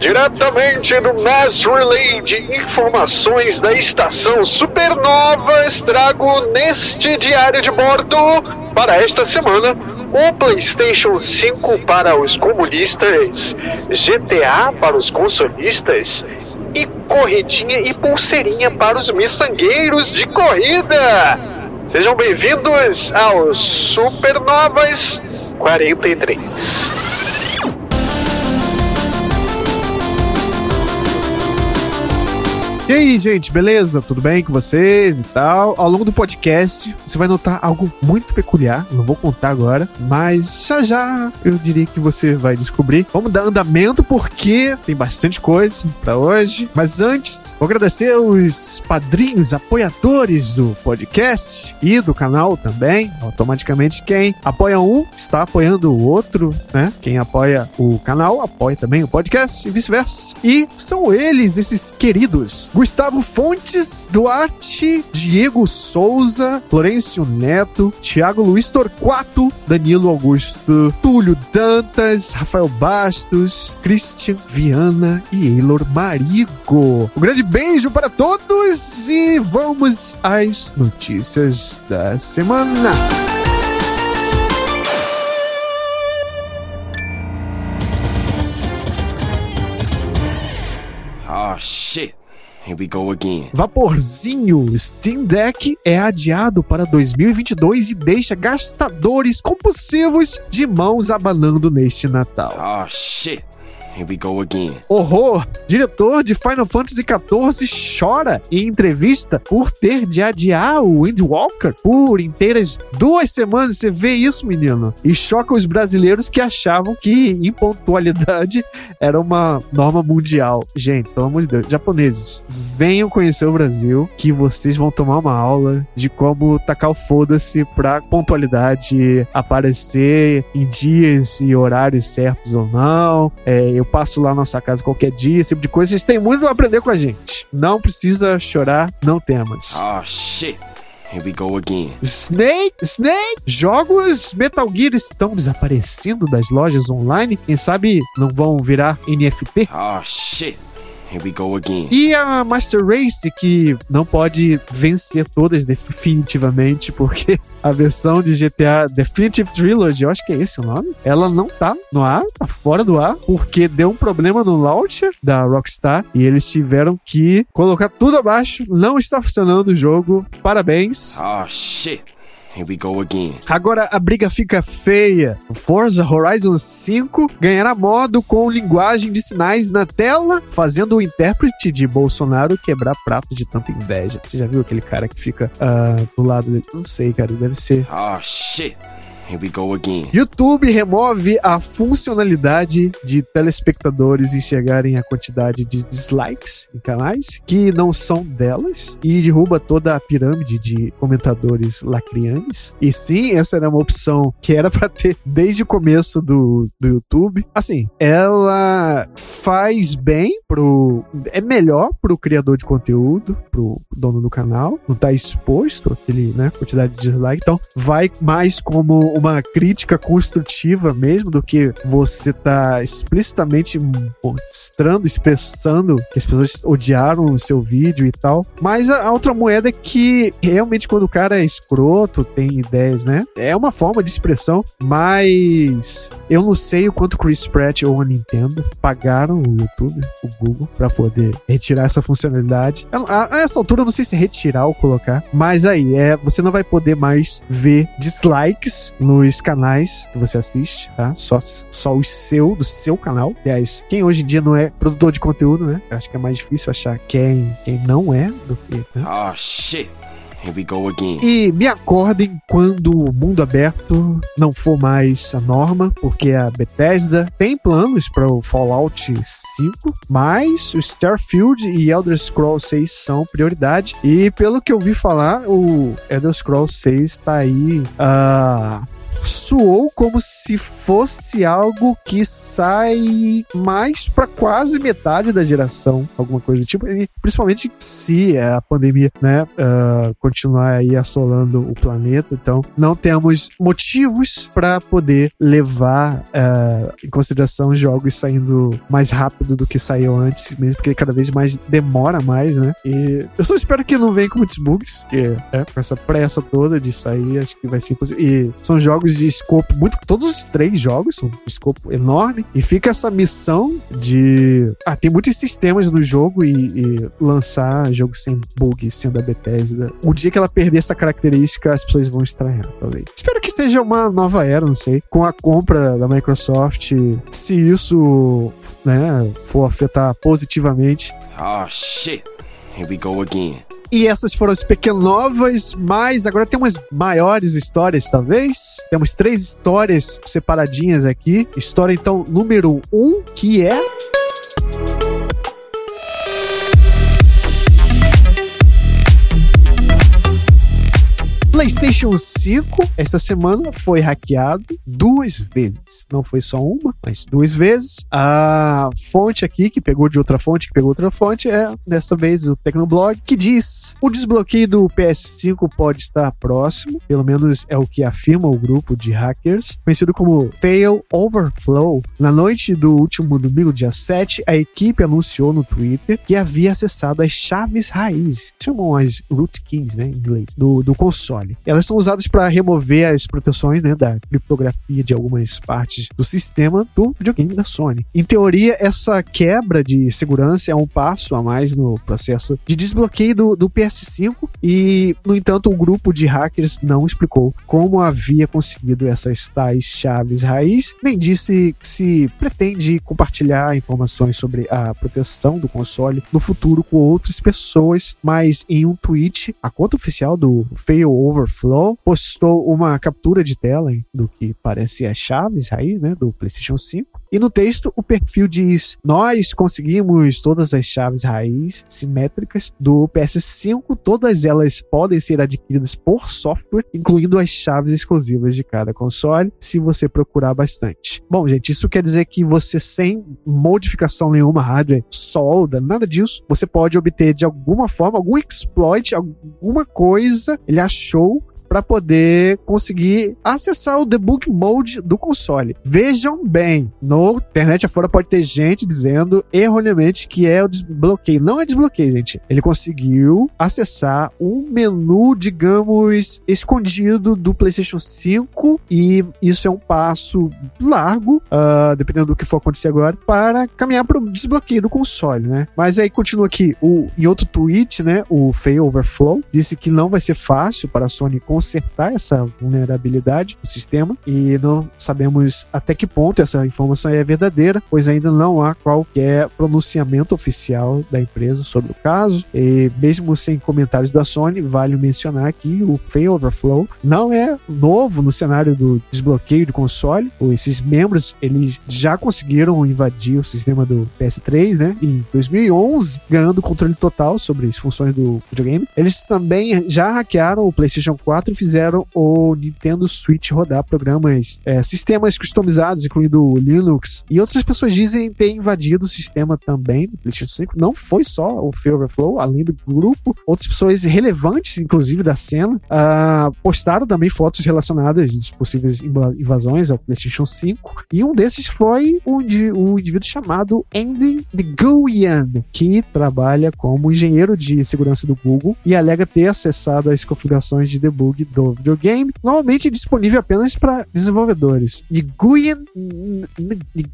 Diretamente do Mass Relay de informações da estação Supernovas, trago neste diário de bordo para esta semana o PlayStation 5 para os comunistas, GTA para os consolistas e corridinha e pulseirinha para os miçangueiros de corrida. Sejam bem-vindos ao Supernovas 43. E aí, gente, beleza? Tudo bem com vocês e tal? Ao longo do podcast, você vai notar algo muito peculiar. Não vou contar agora, mas já já eu diria que você vai descobrir. Vamos dar andamento porque tem bastante coisa para hoje. Mas antes, vou agradecer os padrinhos, apoiadores do podcast e do canal também. Automaticamente, quem apoia um está apoiando o outro, né? Quem apoia o canal apoia também o podcast e vice-versa. E são eles, esses queridos Gustavo Fontes Duarte, Diego Souza, Florencio Neto, Thiago Luiz Torquato, Danilo Augusto, Túlio Dantas, Rafael Bastos, Christian Viana e Eilor Marigo. Um grande beijo para todos e vamos às notícias da semana. Oh shit. Here we go again. Vaporzinho Steam Deck é adiado para 2022 e deixa gastadores compulsivos de mãos abanando neste Natal. Oh shit. Here we go again. Horror! Diretor de Final Fantasy XIV chora em entrevista por ter de adiar o Windwalker por inteiras duas semanas. Você vê isso, menino? E choca os brasileiros que achavam que impontualidade era uma norma mundial. Gente, pelo amor de Deus, japoneses, venham conhecer o Brasil que vocês vão tomar uma aula de como tacar o foda-se pra pontualidade aparecer em dias e horários certos ou não. É, eu passo lá na nossa casa qualquer dia, esse tipo de coisa. Vocês têm muito a aprender com a gente. Não precisa chorar, não temas. Oh shit. Here we go again. Snake, Snake! Jogos Metal Gear estão desaparecendo das lojas online. Quem sabe não vão virar NFT? Oh shit. Here we go again. E a Master Race, que não pode vencer todas definitivamente, porque a versão de GTA Definitive Trilogy, eu acho que é esse o nome, ela não tá no ar, tá fora do ar, porque deu um problema no launcher da Rockstar e eles tiveram que colocar tudo abaixo. Não está funcionando o jogo. Parabéns. Oh shit. Here we go again. Agora a briga fica feia. Forza Horizon 5 ganhará modo com linguagem de sinais na tela, fazendo o intérprete de Bolsonaro quebrar prato de tanta inveja. Você já viu aquele cara que fica uh, do lado dele? Não sei, cara, deve ser. Oh shit. Here we go again. YouTube remove a funcionalidade de telespectadores enxergarem a quantidade de dislikes em canais que não são delas e derruba toda a pirâmide de comentadores lacrianes. E sim, essa era uma opção que era para ter desde o começo do, do YouTube. Assim, ela faz bem pro. É melhor pro criador de conteúdo, pro dono do canal, não tá exposto aquele, né, quantidade de dislike. Então, vai mais como uma crítica construtiva mesmo do que você tá explicitamente mostrando, expressando que as pessoas odiaram o seu vídeo e tal. Mas a, outra moeda é que realmente quando o cara é escroto, tem ideias, né? É uma forma de expressão, mas eu não sei o quanto Chris Pratt ou a Nintendo pagaram o YouTube, o Google, para poder retirar essa funcionalidade. A, a, essa altura eu não sei se retirar ou colocar, mas aí é, você não vai poder mais ver dislikes nos canais que você assiste, tá? Só, só o seu, do seu canal. Aliás, quem hoje em dia não é produtor de conteúdo, né? Eu acho que é mais difícil achar quem, quem não é do que. Né? Oh shit. Here we go again. E me acordem quando o mundo aberto não for mais a norma, porque a Bethesda tem planos para o Fallout 5, mas o Starfield e Elder Scrolls 6 são prioridade. E pelo que eu vi falar, o Elder Scrolls 6 está aí. Uh, suou como se fosse algo que sai mais para quase metade da geração, alguma coisa do tipo, e principalmente se a pandemia, né, uh, continuar aí assolando o planeta, então não temos motivos para poder levar uh, em consideração jogos saindo mais rápido do que saiu antes, mesmo porque cada vez mais demora mais, né? E eu só espero que não venha com muitos bugs, que é, com essa pressa toda de sair, acho que vai ser impossível. E são jogos de escopo muito. Todos os três jogos são de escopo enorme. E fica essa missão de. Ah, tem muitos sistemas no jogo e, e lançar jogo sem bug, sendo a Bethesda. O dia que ela perder essa característica, as pessoas vão estranhar, talvez. Espero que seja uma nova era, não sei. Com a compra da Microsoft, se isso né, for afetar positivamente. Oh shit. Here we go again. E essas foram as pequenovas, mas agora tem umas maiores histórias, talvez. Temos três histórias separadinhas aqui. História, então, número um, que é. PlayStation 5 esta semana foi hackeado duas vezes. Não foi só uma, mas duas vezes. A fonte aqui, que pegou de outra fonte, que pegou outra fonte, é dessa vez o Tecnoblog, que diz: o desbloqueio do PS5 pode estar próximo, pelo menos é o que afirma o grupo de hackers, conhecido como Fail Overflow. Na noite do último domingo, dia 7, a equipe anunciou no Twitter que havia acessado as chaves raiz, chamam as root keys, né, em inglês, do, do console. Elas são usadas para remover as proteções né, da criptografia de algumas partes do sistema do videogame da Sony. Em teoria, essa quebra de segurança é um passo a mais no processo de desbloqueio do, do PS5 e, no entanto, o grupo de hackers não explicou como havia conseguido essas tais chaves raiz, nem disse se pretende compartilhar informações sobre a proteção do console no futuro com outras pessoas, mas em um tweet, a conta oficial do Failover Overflow postou uma captura de tela do que parece as chaves aí, né, do PlayStation 5. E no texto, o perfil diz: Nós conseguimos todas as chaves raiz simétricas do PS5, todas elas podem ser adquiridas por software, incluindo as chaves exclusivas de cada console, se você procurar bastante. Bom, gente, isso quer dizer que você, sem modificação nenhuma, hardware, solda, nada disso, você pode obter de alguma forma algum exploit, alguma coisa ele achou para poder conseguir acessar o debug mode do console. Vejam bem, no internet afora pode ter gente dizendo erroneamente que é o desbloqueio. Não é desbloqueio, gente. Ele conseguiu acessar um menu, digamos, escondido do PlayStation 5 e isso é um passo largo, uh, dependendo do que for acontecer agora, para caminhar para o desbloqueio do console, né? Mas aí continua aqui, o, em outro tweet, né, o Fail Overflow disse que não vai ser fácil para a Sony consertar essa vulnerabilidade do sistema e não sabemos até que ponto essa informação é verdadeira, pois ainda não há qualquer pronunciamento oficial da empresa sobre o caso. E mesmo sem comentários da Sony, vale mencionar que o Fail Overflow não é novo no cenário do desbloqueio de console. Esses membros eles já conseguiram invadir o sistema do PS3, né? Em 2011, ganhando controle total sobre as funções do videogame. Eles também já hackearam o PlayStation 4 4 fizeram o Nintendo Switch rodar programas, é, sistemas customizados, incluindo Linux. E outras pessoas dizem ter invadido o sistema também do PlayStation 5. Não foi só o Fear Overflow, além do grupo, outras pessoas relevantes, inclusive da cena, uh, postaram também fotos relacionadas às possíveis invasões ao PlayStation 5. E um desses foi um, um indivíduo chamado Andy Nguyen, que trabalha como engenheiro de segurança do Google e alega ter acessado as configurações de debug do videogame, normalmente disponível apenas para desenvolvedores. E Guyan,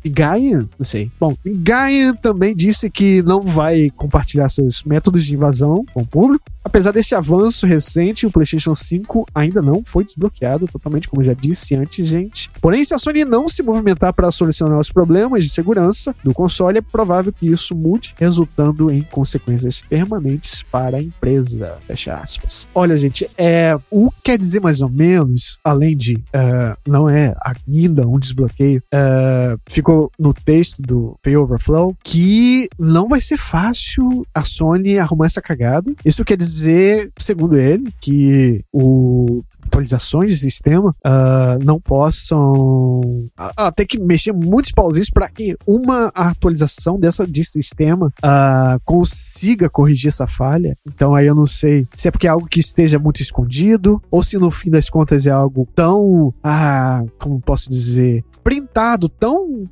Guyan, não sei. Bom, Guyan também disse que não vai compartilhar seus métodos de invasão com o público. Apesar desse avanço recente, o PlayStation 5 ainda não foi desbloqueado totalmente, como já disse antes, gente. Porém, se a Sony não se movimentar para solucionar os problemas de segurança do console, é provável que isso mude, resultando em consequências permanentes para a empresa. Fecha aspas. Olha, gente, é o quer dizer mais ou menos, além de uh, não é ainda um desbloqueio, uh, ficou no texto do Pay Overflow que não vai ser fácil a Sony arrumar essa cagada. Isso quer dizer segundo ele, que o atualizações de sistema uh, não possam uh, ter que mexer muitos pauzinhos para que uma atualização dessa de sistema uh, consiga corrigir essa falha. Então aí eu não sei se é porque é algo que esteja muito escondido ou se no fim das contas é algo tão, ah, como posso dizer, printado, tão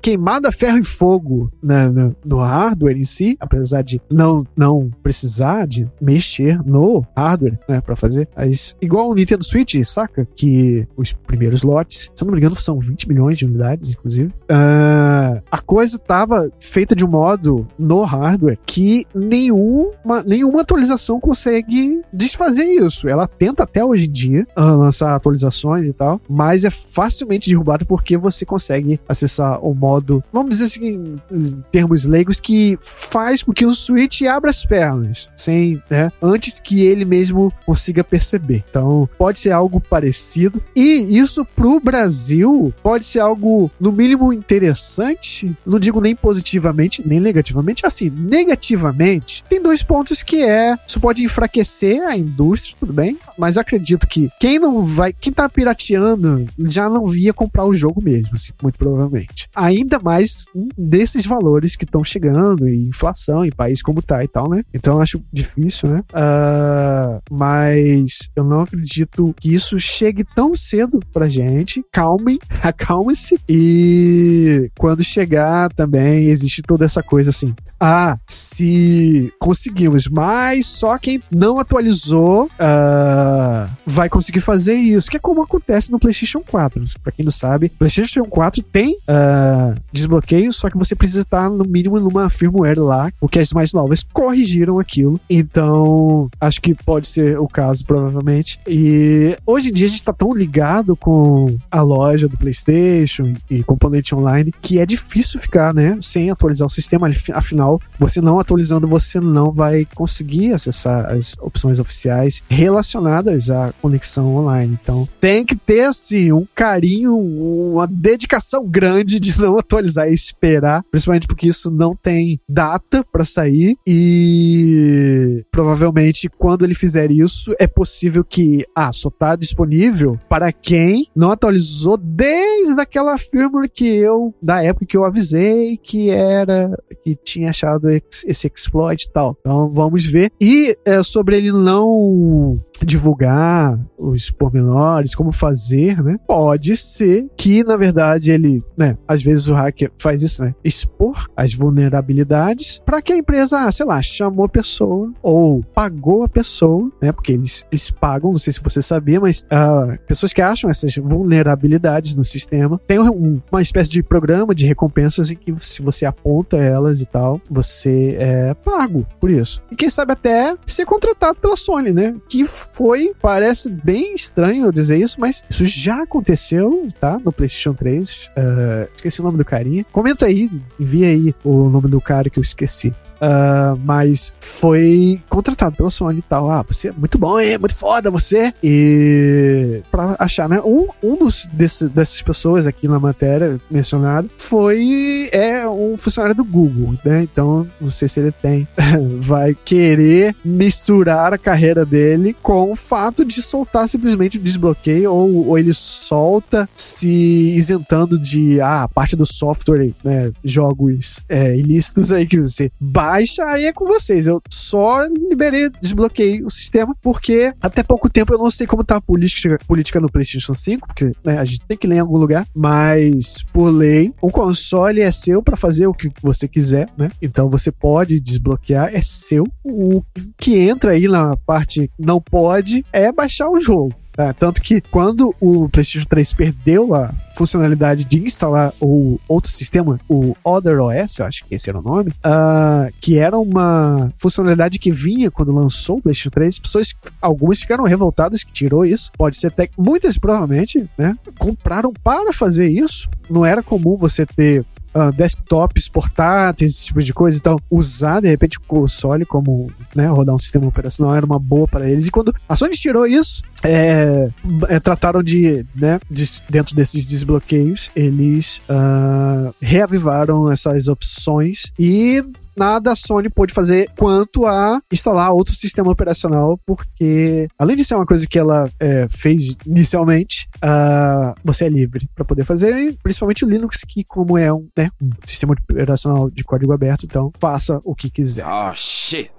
queimado a ferro e fogo né, no, no, hardware em si, apesar de não, não precisar de mexer no hardware né, para fazer. Mas, igual o Nintendo Switch, saca? Que os primeiros lotes, se eu não me engano, são 20 milhões de unidades, inclusive. Uh, a coisa estava feita de um modo no hardware que nenhuma, nenhuma atualização consegue desfazer isso. Ela tenta até hoje em dia uh, lançar atualizações e tal, mas é facilmente derrubado porque você consegue acessar o modo, vamos dizer assim, em termos leigos, que faz com que o Switch abra as pernas, sem, né, antes que ele mesmo consiga perceber. Então, pode ser algo parecido. E isso pro Brasil pode ser algo, no mínimo, interessante. Não digo nem positivamente, nem negativamente. Assim, negativamente, tem dois pontos que é: isso pode enfraquecer a indústria, tudo bem, mas acredito que quem não vai, quem tá pirateando já não via comprar o jogo mesmo, assim, muito provavelmente. Ainda mais desses valores que estão chegando e inflação em país como tá e tal, né? Então eu acho difícil, né? Uh, mas eu não acredito que isso chegue tão cedo pra gente. Calmem, acalme-se. E quando chegar também existe toda essa coisa assim. Ah, se conseguimos, mas só quem não atualizou uh, vai conseguir fazer isso, que é como acontece no PlayStation 4. Pra quem não sabe, PlayStation 4 tem uh, desbloqueio, só que você precisa estar no mínimo numa firmware lá, porque as mais novas corrigiram aquilo. Então, acho que pode ser o caso, provavelmente. E hoje em dia a gente tá tão ligado com a loja do PlayStation e componente online que é difícil ficar, né, sem atualizar o sistema. Afinal, você não atualizando, você não vai conseguir acessar as opções oficiais relacionadas à conexão online. Então, tem que ter, assim, um carinho, uma dedicação grande de não atualizar e esperar, principalmente porque isso não tem data para sair e provavelmente quando ele fizer isso, é possível que ah, só tá disponível para quem não atualizou desde aquela firmware que eu, da época que eu avisei que era, que tinha achado esse exploit e tal. Então vamos ver. E é, sobre ele não divulgar os pormenores, como fazer, né? Pode ser que, na verdade, ele, né? Às vezes o hacker faz isso, né? Expor as vulnerabilidades para que a empresa, ah, sei lá, chamou a pessoa ou pagou a pessoa, né? Porque eles, eles pagam, não sei se você sabia, mas uh, pessoas que acham essas vulnerabilidades no sistema tem um, uma espécie de programa de recompensas em que se você aponta elas e tal, você é pago por isso. E quem sabe até ser contratado pela Sony, né? Que foi, parece bem estranho dizer isso, mas isso já aconteceu, tá? No PlayStation 3. Uh, ah, esqueci o nome do carinha. Comenta aí, envia aí o nome do cara que eu esqueci. Uh, mas foi contratado pela Sony e tal. Ah, você é muito bom, é muito foda você. E pra achar, né? Um, um dos desse, dessas pessoas aqui na matéria mencionado foi é um funcionário do Google, né? Então, não sei se ele tem. vai querer misturar a carreira dele com o fato de soltar simplesmente o desbloqueio, ou, ou ele solta se isentando de ah, parte do software, né? Jogos é, ilícitos aí que você baixa, aí é com vocês. Eu só liberei, desbloqueei o sistema, porque até pouco tempo eu não sei como tá a política, política no PlayStation 5, porque né, a gente tem que ler em algum lugar, mas por lei, o console é seu para fazer o que você quiser, né? Então você pode desbloquear, é seu. O que entra aí na parte não pode é baixar o jogo. Tá? Tanto que quando o PlayStation 3 perdeu a funcionalidade de instalar o outro sistema, o Other OS, eu acho que esse era o nome, uh, que era uma funcionalidade que vinha quando lançou o PlayStation 3, pessoas, algumas ficaram revoltadas que tirou isso. Pode ser até muitas provavelmente, né, compraram para fazer isso. Não era comum você ter uh, desktops portáteis, esse tipo de coisa. Então, usar de repente o console como né, rodar um sistema operacional era uma boa para eles. E quando a Sony tirou isso, é, é, trataram de, né, de, dentro desses desbloqueios, eles uh, reavivaram essas opções e nada a Sony pôde fazer quanto a instalar outro sistema operacional, porque além de ser uma coisa que ela é, fez inicialmente, uh, você é livre para poder fazer, principalmente o Linux, que como é um, né, um sistema operacional de código aberto, então faça o que quiser. Oh shit.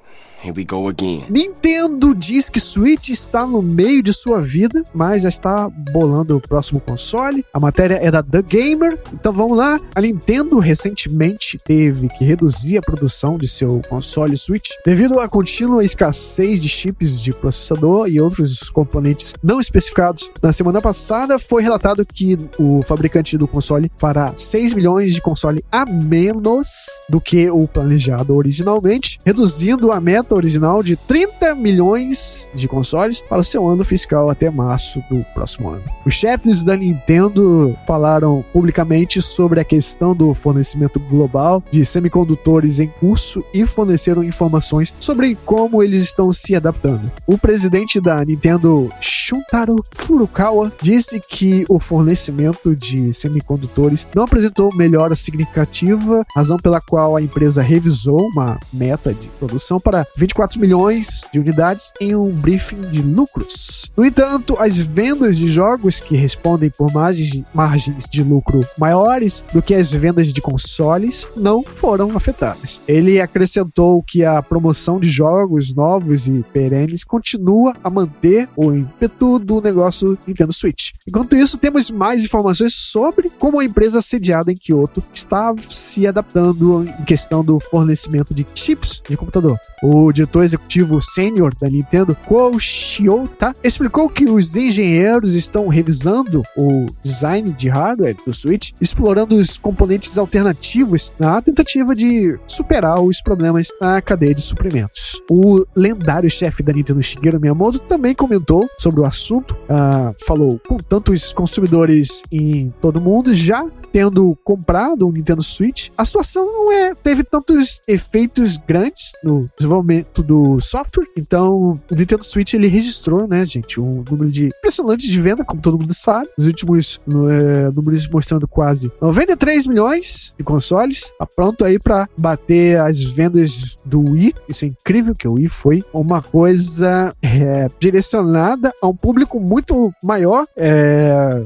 Here we go again. Nintendo diz que Switch está no meio de sua vida, mas já está bolando o próximo console. A matéria é da The Gamer. Então vamos lá. A Nintendo recentemente teve que reduzir a produção de seu console Switch devido à contínua escassez de chips de processador e outros componentes não especificados. Na semana passada foi relatado que o fabricante do console fará 6 milhões de console a menos do que o planejado originalmente, reduzindo a meta original de 30 milhões de consoles para seu ano fiscal até março do próximo ano. Os chefes da Nintendo falaram publicamente sobre a questão do fornecimento global de semicondutores em curso e forneceram informações sobre como eles estão se adaptando. O presidente da Nintendo, Shuntaro Furukawa, disse que o fornecimento de semicondutores não apresentou melhora significativa, razão pela qual a empresa revisou uma meta de produção para 24 milhões de unidades em um briefing de lucros. No entanto, as vendas de jogos que respondem por margens, margens de lucro maiores do que as vendas de consoles não foram afetadas. Ele acrescentou que a promoção de jogos novos e perenes continua a manter o ímpeto do negócio Nintendo Switch. Enquanto isso, temos mais informações sobre como a empresa sediada em Kyoto está se adaptando em questão do fornecimento de chips de computador. O o diretor executivo sênior da Nintendo, Ko Shiota, explicou que os engenheiros estão revisando o design de hardware do Switch, explorando os componentes alternativos na tentativa de superar os problemas na cadeia de suprimentos. O lendário chefe da Nintendo, Shigeru Miyamoto, também comentou sobre o assunto, uh, falou com tantos consumidores em todo o mundo já tendo comprado um Nintendo Switch, a situação não é teve tantos efeitos grandes no desenvolvimento do software. Então, o Nintendo Switch ele registrou, né, gente, um número de impressionante de venda, como todo mundo sabe. Os últimos é, números mostrando quase 93 milhões de consoles. Tá pronto aí para bater as vendas do Wii. Isso é incrível, que o Wii foi uma coisa é, direcionada a um público muito maior, é,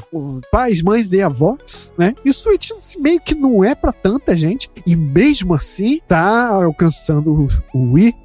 pais, mães e avós, né? E o Switch meio que não é para tanta gente e mesmo assim tá alcançando o Wii. Uh,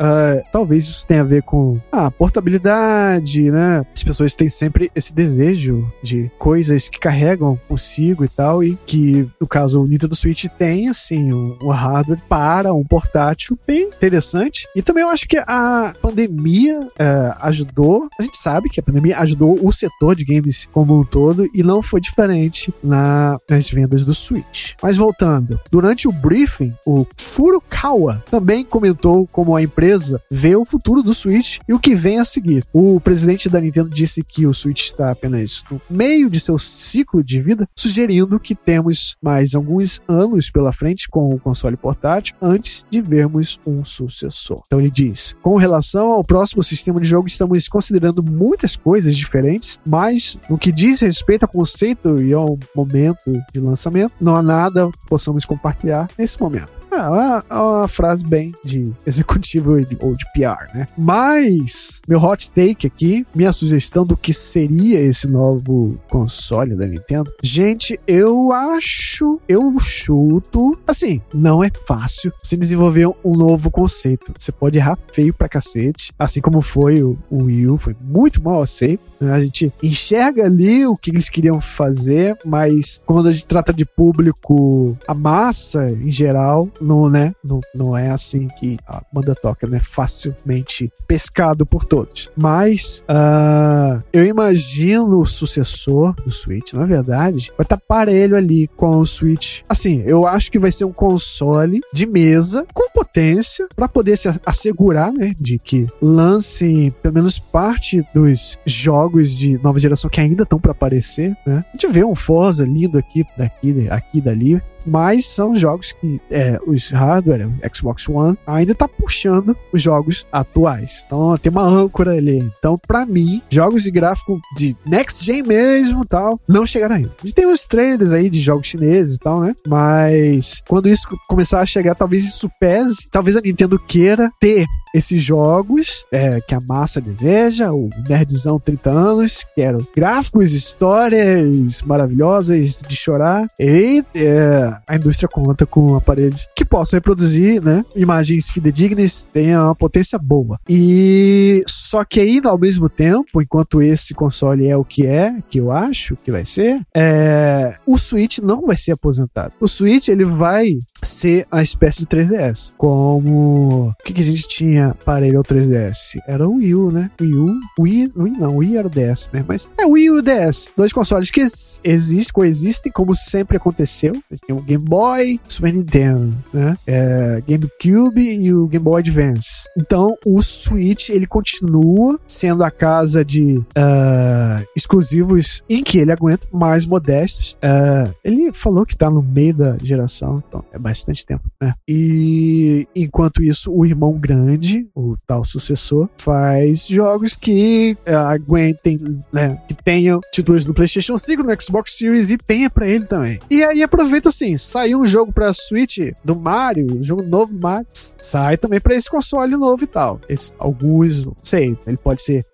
talvez isso tenha a ver com a portabilidade, né? As pessoas têm sempre esse desejo de coisas que carregam consigo e tal, e que, no caso, o Nintendo Switch tem, assim, um, um hardware para um portátil bem interessante. E também eu acho que a pandemia é, ajudou, a gente sabe que a pandemia ajudou o setor de games como um todo, e não foi diferente na, nas vendas do Switch. Mas voltando, durante o briefing, o Furukawa também comentou como a empresa empresa vê o futuro do Switch e o que vem a seguir. O presidente da Nintendo disse que o Switch está apenas no meio de seu ciclo de vida, sugerindo que temos mais alguns anos pela frente com o console portátil antes de vermos um sucessor. Então ele diz: com relação ao próximo sistema de jogo, estamos considerando muitas coisas diferentes, mas no que diz respeito ao conceito e ao momento de lançamento, não há nada que possamos compartilhar nesse momento. É uma, é uma frase bem de executivo ou de PR, né? Mas, meu hot take aqui, minha sugestão do que seria esse novo console da Nintendo. Gente, eu acho, eu chuto, assim, não é fácil você desenvolver um novo conceito. Você pode errar feio pra cacete, assim como foi o, o Wii U, foi muito mal aceito. Né? A gente enxerga ali o que eles queriam fazer, mas quando a gente trata de público, a massa em geral, não, né? Não, não é assim que a banda toca, né? Facilmente pescado por todos. Mas uh, eu imagino o sucessor do Switch, na verdade, vai estar tá parelho ali com o Switch. Assim, eu acho que vai ser um console de mesa com potência para poder se assegurar, né, de que lance pelo menos parte dos jogos de nova geração que ainda estão para aparecer, né? A gente vê um Forza lindo aqui, daqui, aqui, dali, mas são jogos que é, os hardware, Xbox One, ainda tá puxando os jogos atuais. Então tem uma âncora ali. Então, para mim, jogos de gráfico de next gen mesmo tal, não chegaram ainda. A gente tem uns trailers aí de jogos chineses e tal, né? Mas quando isso começar a chegar, talvez isso pese, talvez a Nintendo queira ter esses jogos é, que a massa deseja, o nerdzão 30 anos, quero gráficos, histórias maravilhosas de chorar e é, a indústria conta com aparelhos que possam reproduzir né, imagens fidedignas, tenha uma potência boa. E só que aí, ao mesmo tempo, enquanto esse console é o que é, que eu acho que vai ser, é, o Switch não vai ser aposentado. O Switch ele vai ser a espécie de 3DS. Como o que, que a gente tinha aparelho 3DS? Era o Wii U, né? Wii U, Wii, Wii não, Wii era o DS, né? Mas é o Wii e o DS. Dois consoles que existem, coexistem, como sempre aconteceu. Game Boy, Super Nintendo, né? É, GameCube e o Game Boy Advance. Então, o Switch, ele continua sendo a casa de uh, exclusivos em que ele aguenta, mais modestos. Uh, ele falou que tá no meio da geração, então é bastante tempo, né? E enquanto isso, o irmão grande, o tal sucessor, faz jogos que uh, aguentem, né? Que tenham títulos do PlayStation 5, no Xbox Series e tenha para ele também. E aí aproveita assim, saiu um jogo para Switch do Mario, um jogo novo Mario, sai também para esse console novo e tal. Esse, alguns, não sei, ele pode ser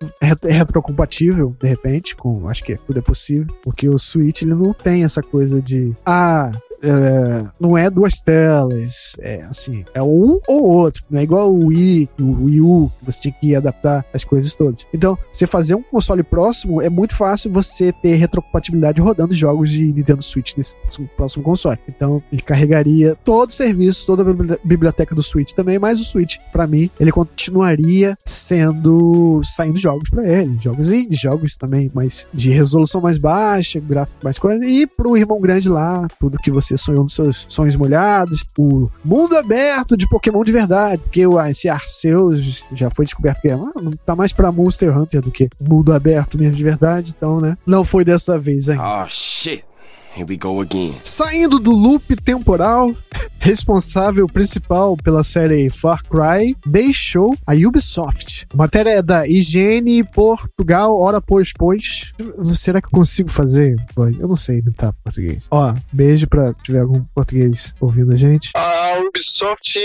retrocompatível de repente com, acho que tudo é possível, porque o Switch ele não tem essa coisa de ah, é, não é duas telas, é assim, é um ou outro, não é igual o Wii, o Wii U, que você tinha que adaptar as coisas todas. Então, você fazer um console próximo é muito fácil você ter retrocompatibilidade rodando jogos de Nintendo Switch nesse próximo console. Então, ele carregaria todo o serviço, toda a biblioteca do Switch também, mas o Switch, para mim, ele continuaria sendo saindo jogos para ele, jogos indie, jogos também mais de resolução mais baixa, gráfico mais coisa, e pro irmão grande lá, tudo que você você sonhou nos seus sonhos molhados, o mundo aberto de Pokémon de verdade, porque esse Arceus já foi descoberto que é, ah, tá mais pra Monster Hunter do que mundo aberto mesmo de verdade, então, né? Não foi dessa vez, hein? Oh, shit. Here we go again. Saindo do loop temporal, responsável principal pela série Far Cry deixou a Ubisoft. A matéria é da IGN Portugal, hora pois pois. Será que eu consigo fazer? Eu não sei imitar português. Ó, beijo pra se tiver algum português ouvindo a gente. A Ubisoft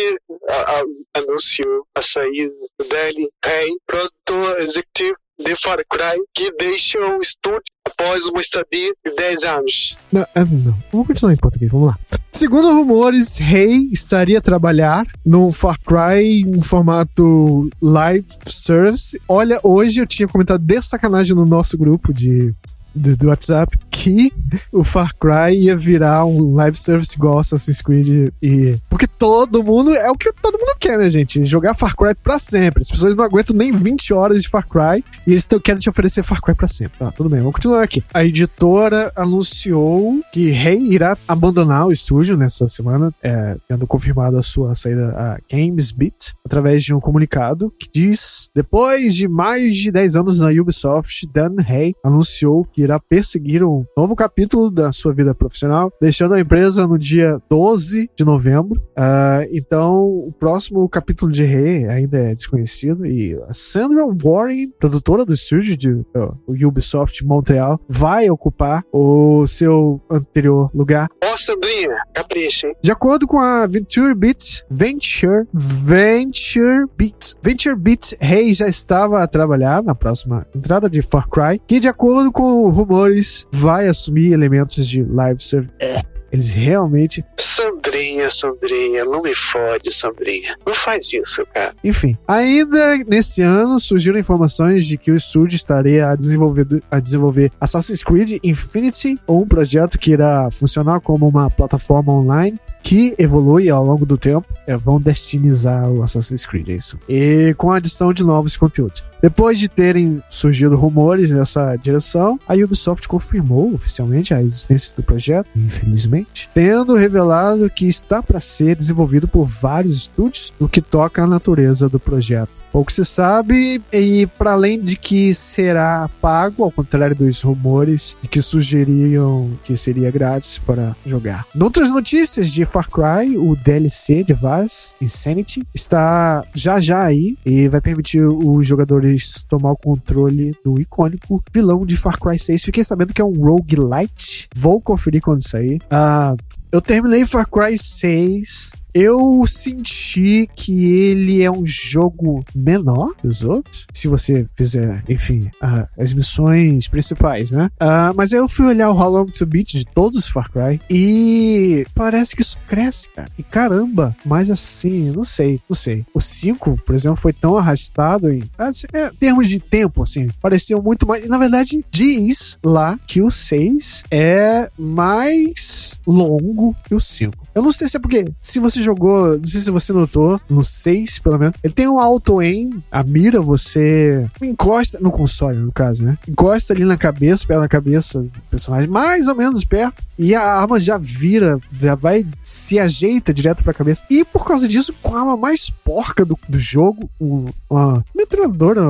a, a, anunciou a saída dele, Rei, produtor executivo de Far Cry que deixa o estúdio após uma estadia de 10 anos. Não, é, não. Vamos continuar em português, vamos lá. Segundo rumores, Rei estaria a trabalhar no Far Cry em formato live service. Olha, hoje eu tinha comentado de sacanagem no nosso grupo de do, do, WhatsApp que o Far Cry ia virar um live service igual Assassin's Creed e porque todo mundo é o que todo mundo quer, né, gente? Jogar Far Cry pra sempre. As pessoas não aguentam nem 20 horas de Far Cry e eles querem te oferecer Far Cry pra sempre. Tá, tudo bem, vamos continuar aqui. A editora anunciou que Rei irá abandonar o estúdio nessa semana, é, tendo confirmado a sua saída a GamesBeat através de um comunicado que diz: depois de mais de 10 anos na Ubisoft, Dan Rey anunciou que irá perseguir um novo capítulo da sua vida profissional, deixando a empresa no dia 12 de novembro. Uh, então, o próximo capítulo de Rei ainda é desconhecido e a Sandra Warren, produtora do estúdio de uh, Ubisoft Montreal, vai ocupar o seu anterior lugar. Ó, oh, Sandrinha, capricha, hein? De acordo com a Venture Beat, Venture, Venture Beat, Venture Beat, Rei já estava a trabalhar na próxima entrada de Far Cry, que de acordo com rumores, vai assumir elementos de live service. É. Eles realmente. Sandrinha, Sandrinha, não me fode, Sandrinha. Não faz isso, cara. Enfim, ainda nesse ano surgiram informações de que o estúdio estaria a desenvolver, a desenvolver Assassin's Creed Infinity, ou um projeto que irá funcionar como uma plataforma online que evolui ao longo do tempo. É, vão destinizar o Assassin's Creed, é isso. E com a adição de novos conteúdos. Depois de terem surgido rumores nessa direção, a Ubisoft confirmou oficialmente a existência do projeto, infelizmente, tendo revelado que está para ser desenvolvido por vários estúdios, o que toca a natureza do projeto Pouco se sabe, e para além de que será pago, ao contrário dos rumores que sugeriam que seria grátis para jogar. Noutras notícias de Far Cry, o DLC de Vaz, Insanity, está já já aí e vai permitir os jogadores tomar o controle do icônico vilão de Far Cry 6. Fiquei sabendo que é um roguelite. Vou conferir quando sair. Ah, eu terminei Far Cry 6 eu senti que ele é um jogo menor que os outros, se você fizer, enfim, uh, as missões principais, né? Uh, mas aí eu fui olhar o How Long to Beat de todos os Far Cry e parece que isso cresce, cara. E caramba, mas assim, não sei, não sei. O 5, por exemplo, foi tão arrastado em, assim, é, termos de tempo, assim, pareceu muito mais. Na verdade, diz lá que o 6 é mais longo que o 5. Eu não sei se é porque, se você jogou, não sei se você notou, no 6 pelo menos, ele tem um auto-aim, a mira você encosta no console, no caso, né? Encosta ali na cabeça, da cabeça do personagem, mais ou menos perto, e a arma já vira, já vai, se ajeita direto pra cabeça. E por causa disso, com a arma mais porca do, do jogo, um, uma metralhadora,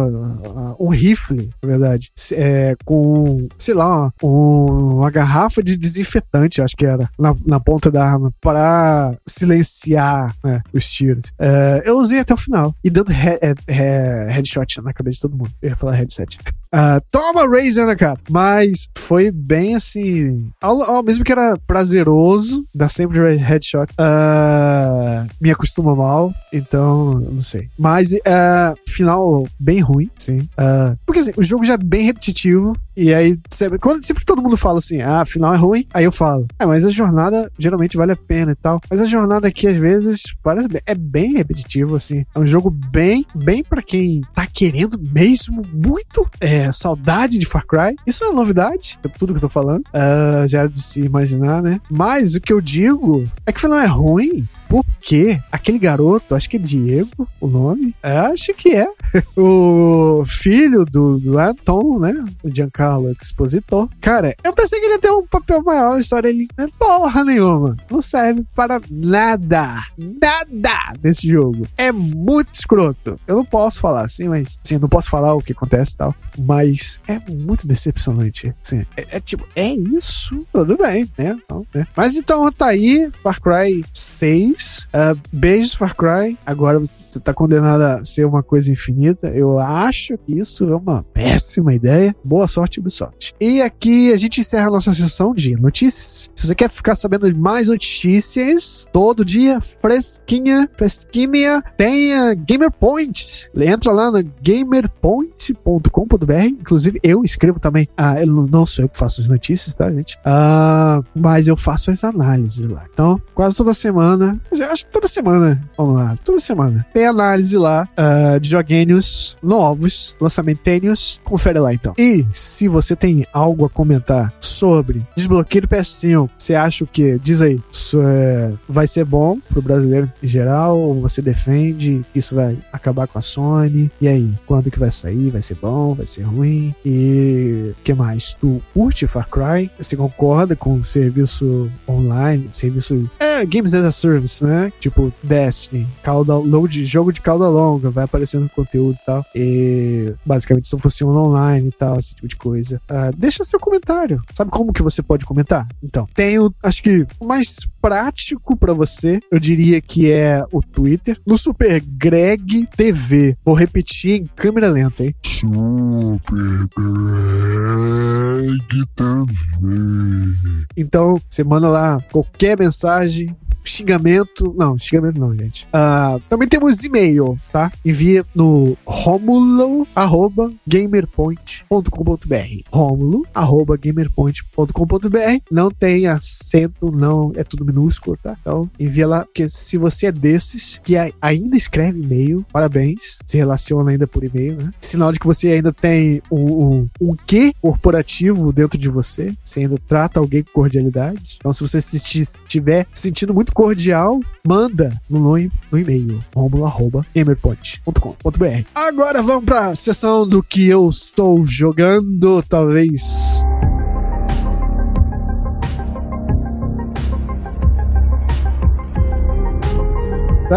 um rifle, na verdade, é, com, sei lá, um, uma garrafa de desinfetante, acho que era, na, na ponta da arma, para silenciar né, os tiros. É, eu usei até o final, e dando he, he, he, headshot na cabeça de todo mundo. Eu ia falar headset. Uh, toma Razer na cara! Mas foi bem assim, ao, ao mesmo que era prazeroso, dar sempre headshot, uh, me acostuma mal, então não sei. Mas uh, final bem ruim, sim. Porque assim, o jogo já é bem repetitivo, e aí sempre, quando, sempre que todo mundo fala assim, ah, final é ruim, aí eu falo, é, mas a jornada geralmente vale a pena e tal. Mas a jornada aqui, às vezes, parece é bem repetitivo, assim. É um jogo bem, bem para quem tá querendo mesmo muito é, saudade de Far Cry. Isso é uma novidade, é tudo que eu tô falando. Uh, já era de se imaginar, né? Mas o que eu digo é que o final é ruim porque aquele garoto, acho que é Diego o nome, é, acho que é, o filho do, do Anton, né? O Giancarlo Expositor. Cara, eu pensei que ele ia ter um papel maior na história. Ele não é porra nenhuma. Não serve para nada. Nada desse jogo. É muito escroto. Eu não posso falar assim, mas. Sim, não posso falar o que acontece e tal. Mas é muito decepcionante. Assim, é, é, tipo, é isso? Tudo bem, né? Então, né? Mas então tá aí, Far Cry 6. Uh, beijos, Far Cry. Agora você tá condenado a ser uma coisa infinita. Eu acho que isso é uma péssima ideia. Boa sorte, Ubisoft. E aqui a gente encerra a nossa sessão de notícias. Se você quer ficar sabendo de mais notícias, todo dia, fresquinha, fresquinha, tenha Gamer Point. Entra lá no gamerpoint.com.br. Inclusive, eu escrevo também. Ah, eu não sou eu que faço as notícias, tá, gente? Ah, mas eu faço as análises lá. Então, quase toda semana acho que toda semana, vamos lá, toda semana. Tem análise lá uh, de joguinhos novos, lançamentos. Confere lá então. E se você tem algo a comentar sobre desbloqueio do PS5, você acha o que? Diz aí. Isso é, vai ser bom pro brasileiro em geral? Ou você defende isso vai acabar com a Sony? E aí? Quando que vai sair? Vai ser bom? Vai ser ruim? E o que mais? Tu curte Far Cry? Você concorda com o serviço online? Serviço. É, Games as a Service, né? Tipo Destiny, cauda, load, jogo de cauda longa, vai aparecendo conteúdo e tal. E basicamente isso funciona online e tal, esse tipo de coisa. Uh, deixa seu comentário. Sabe como que você pode comentar? Então, tenho, acho que o mais prático para você, eu diria que é o Twitter. No Super Greg TV. Vou repetir em câmera lenta, hein? Super Greg TV. Então, você manda lá qualquer mensagem, xingamento. Não, xingamento não, gente. Uh, também temos e-mail, tá? Envia no romulo.gamerpoint.com.br. romulo.gamerpoint.com.br. Não tem acento, não. É tudo minúsculo, tá? Então envia lá, porque se você é desses que ainda escreve e-mail, parabéns. Se relaciona ainda por e-mail, né? Sinal de que você ainda tem um, um, um quê corporativo dentro de você. Você ainda trata alguém com cordialidade. Então, se você estiver sentindo muito cordial, manda no, no e-mail romulo.gamerpoint.com.br. Agora vamos pra sessão do que eu estou jogando, talvez.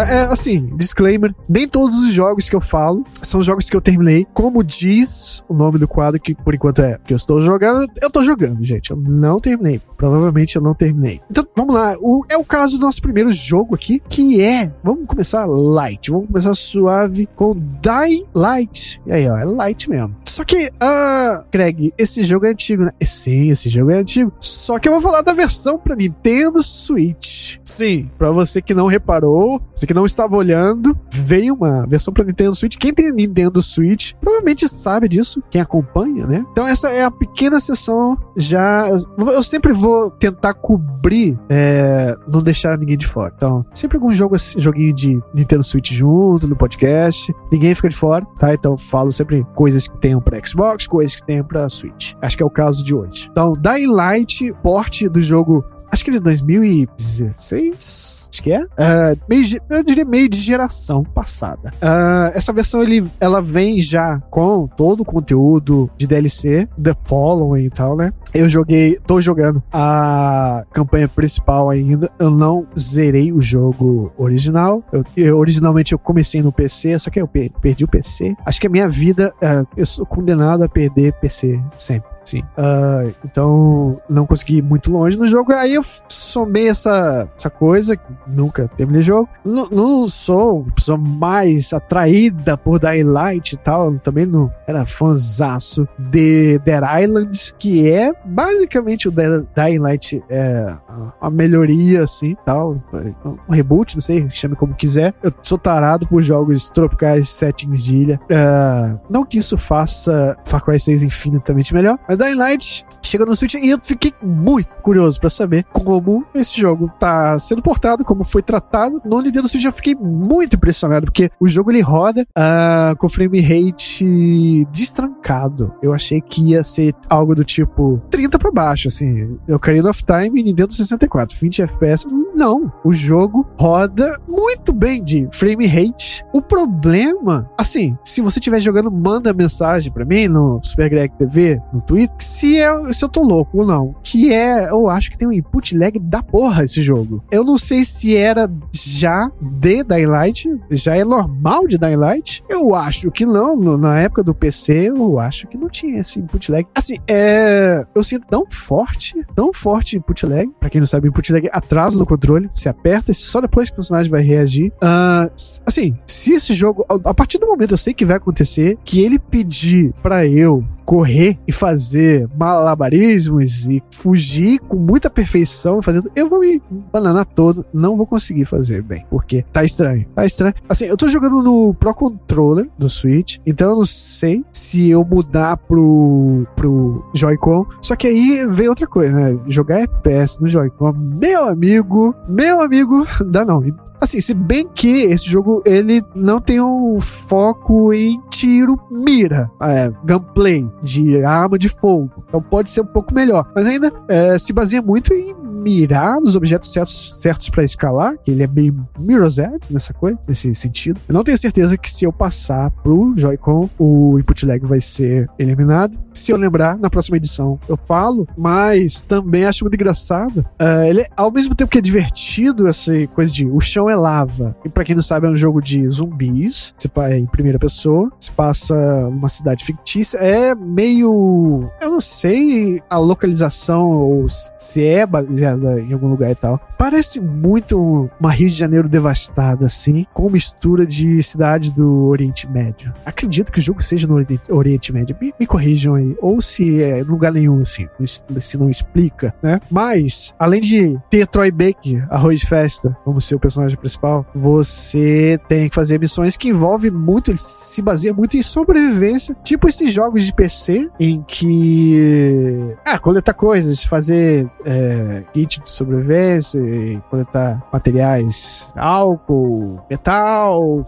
É, assim, disclaimer: nem todos os jogos que eu falo são jogos que eu terminei. Como diz o nome do quadro, que por enquanto é que eu estou jogando, eu tô jogando, gente. Eu não terminei. Provavelmente eu não terminei. Então, vamos lá. O, é o caso do nosso primeiro jogo aqui, que é. Vamos começar light. Vamos começar suave com Die Light. E aí, ó, é light mesmo. Só que, ah, Craig, esse jogo é antigo, né? Sim, esse jogo é antigo. Só que eu vou falar da versão para Nintendo Switch. Sim, para você que não reparou, você que não estava olhando, veio uma versão para Nintendo Switch. Quem tem Nintendo Switch provavelmente sabe disso, quem acompanha, né? Então essa é a pequena sessão já. Eu sempre vou tentar cobrir, é, não deixar ninguém de fora. Então, sempre algum jogo, joguinho de Nintendo Switch junto no podcast, ninguém fica de fora, tá? Então falo sempre coisas que tenham para Xbox, coisas que tenham para Switch. Acho que é o caso de hoje. Então, Dying Light, porte do jogo acho que é de 2016, acho que é. Uh, meio, eu diria meio de geração passada. Uh, essa versão ele, ela vem já com todo o conteúdo de DLC, The Following e tal, né? Eu joguei, tô jogando a campanha principal ainda. Eu não zerei o jogo original. Eu, eu originalmente eu comecei no PC, só que eu perdi o PC. Acho que a minha vida, uh, eu sou condenado a perder PC sempre. Sim. Uh, então, não consegui ir muito longe no jogo. Aí eu somei essa, essa coisa, nunca terminei o jogo. N não sou pessoa mais atraída por Dying Light e tal. Também não era fãzaço de Dead Island, que é basicamente o Dying Light é uma melhoria, assim, tal. Um reboot, não sei, chame como quiser. Eu sou tarado por jogos tropicais, settings de ilha. Uh, não que isso faça Far Cry 6 infinitamente melhor, mas Dying Light chega no Switch e eu fiquei muito curioso para saber como esse jogo tá sendo portado, como foi tratado. No Nintendo Switch eu fiquei muito impressionado, porque o jogo ele roda uh, com frame rate destrancado. Eu achei que ia ser algo do tipo 30 para baixo, assim. Ocarina of Time e Nintendo 64, 20 FPS. O jogo roda muito bem de frame rate. O problema, assim, se você estiver jogando, manda mensagem para mim no Super Greg TV, no Twitter se, é, se eu tô louco ou não. Que é, eu acho que tem um input lag da porra esse jogo. Eu não sei se era já de Dying Light, já é normal de Dying Light. Eu acho que não. Na época do PC, eu acho que não tinha esse input lag. Assim, é. Eu sinto tão forte, tão forte input lag. Pra quem não sabe, input lag é atraso no controle. Você aperta e só depois que o personagem vai reagir. Uh, assim, se esse jogo. A partir do momento eu sei que vai acontecer, que ele pedir para eu correr e fazer malabarismos e fugir com muita perfeição, fazendo, eu vou me bananar todo, não vou conseguir fazer bem, porque tá estranho, tá estranho. Assim, eu tô jogando no Pro Controller do Switch, então eu não sei se eu mudar pro, pro Joy-Con, só que aí vem outra coisa, né? Jogar FPS no Joy-Con, meu amigo, meu amigo, dá não. Assim, se bem que esse jogo ele não tem um foco em tiro, mira, é, gunplay, de arma de fogo. Então pode ser um pouco melhor. Mas ainda é, se baseia muito em mirar nos objetos certos, certos para escalar, que ele é meio Mirror's Edge nessa coisa, nesse sentido. Eu não tenho certeza que se eu passar pro Joy-Con, o input lag vai ser eliminado. Se eu lembrar, na próxima edição eu falo, mas também acho muito engraçado. Uh, ele, ao mesmo tempo que é divertido, essa coisa de o chão é lava. E para quem não sabe, é um jogo de zumbis. Você é em primeira pessoa, se passa numa cidade fictícia. É meio. Eu não sei a localização ou se é baseado em algum lugar e tal. Parece muito uma Rio de Janeiro devastada, assim, com mistura de cidade do Oriente Médio. Acredito que o jogo seja no Oriente Médio. Me, me corrijam aí. Ou se é lugar nenhum, assim, se não explica, né? Mas, além de ter Troy Baker, Arroz Festa, como seu personagem principal, você tem que fazer missões que envolvem muito, se baseia muito em sobrevivência, tipo esses jogos de PC, em que. Ah, coletar coisas, fazer é, kit de sobrevivência, coletar materiais, álcool, metal,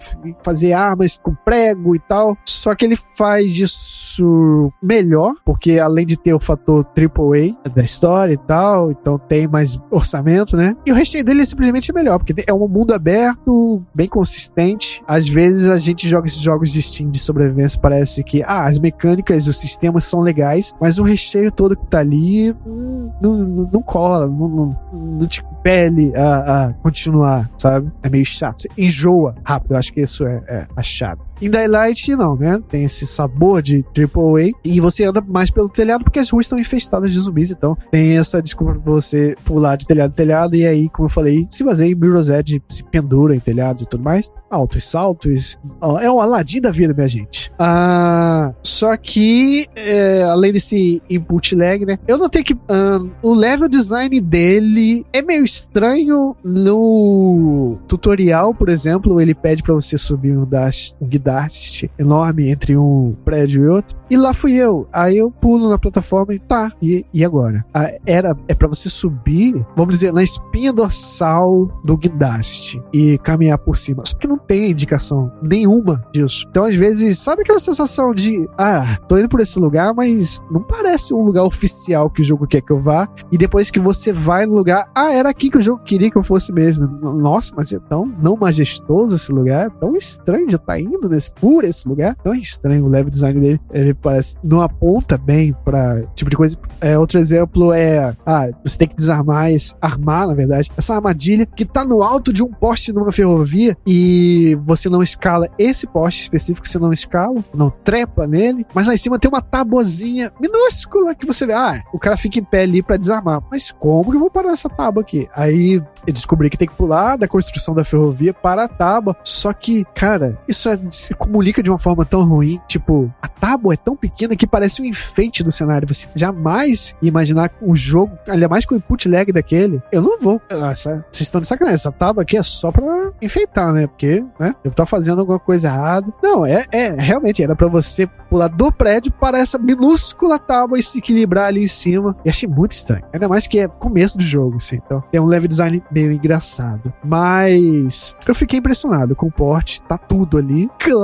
fazer armas com prego e tal. Só que ele faz isso melhor, porque além de ter o fator AAA da história e tal, então tem mais orçamento, né? E o recheio dele é simplesmente melhor, porque é um mundo aberto, bem consistente. Às vezes a gente joga esses jogos de Steam de sobrevivência, parece que ah, as mecânicas e os sistemas são legais, mas o recheio todo que tá ali não, não, não cola, não, não, não te compele a, a continuar, sabe? É meio chato. Você enjoa rápido. Eu acho que isso é, é a chave. Em Daylight, não, né? Tem esse sabor de AAA. E você anda mais pelo telhado porque as ruas estão infestadas de zumbis. Então tem essa desculpa pra você pular de telhado em telhado. E aí, como eu falei, se baseia em Mirror's Edge, se pendura em telhados e tudo mais. Altos saltos. É o Aladdin da vida, minha gente. Ah, só que, é, além desse input lag, né? Eu notei que um, o level design dele é meio estranho. No tutorial, por exemplo, ele pede para você subir um, dash, um guidast enorme entre um prédio e outro. E lá fui eu. Aí eu pulo na plataforma e tá. E, e agora? Ah, era, é para você subir, vamos dizer, na espinha dorsal do guindaste e caminhar por cima. Só que não tem indicação nenhuma disso. Então, às vezes, sabe aquela sensação de, ah, tô indo por esse lugar, mas não parece um lugar oficial que o jogo quer que eu vá. E depois que você vai no lugar, ah, era aqui que o jogo queria que eu fosse mesmo. Nossa, mas é tão não majestoso esse lugar, tão estranho de estar tá indo nesse, por esse lugar. Tão estranho o level design dele. Ele parece, não aponta bem para tipo de coisa. É, outro exemplo é, ah, você tem que desarmar, esse, armar, na verdade, essa armadilha que tá no alto de um poste numa ferrovia e você não escala esse poste específico, você não escala, não trepa nele, mas lá em cima tem uma tabuazinha minúscula que você vê, ah, o cara fica em pé ali para desarmar. Mas como que eu vou parar essa tábua aqui? Aí eu descobri que tem que pular da construção da ferrovia para a tábua. Só que, cara, isso é, se comunica de uma forma tão ruim. Tipo, a tábua é tão pequena que parece um enfeite do cenário. Você jamais imaginar um jogo, ainda mais com o input lag daquele. Eu não vou. Essa, vocês estão de sacanagem. Essa tábua aqui é só pra enfeitar, né? Porque, né? Eu tô fazendo alguma coisa errada. Não, é, é realmente era para você pular do prédio para essa minúscula tábua e se equilibrar ali em cima. E achei muito estranho. Ainda mais que é começo do jogo, assim. Então, tem um level design meio engraçado. Mas eu fiquei impressionado com o porte, tá tudo ali. Claro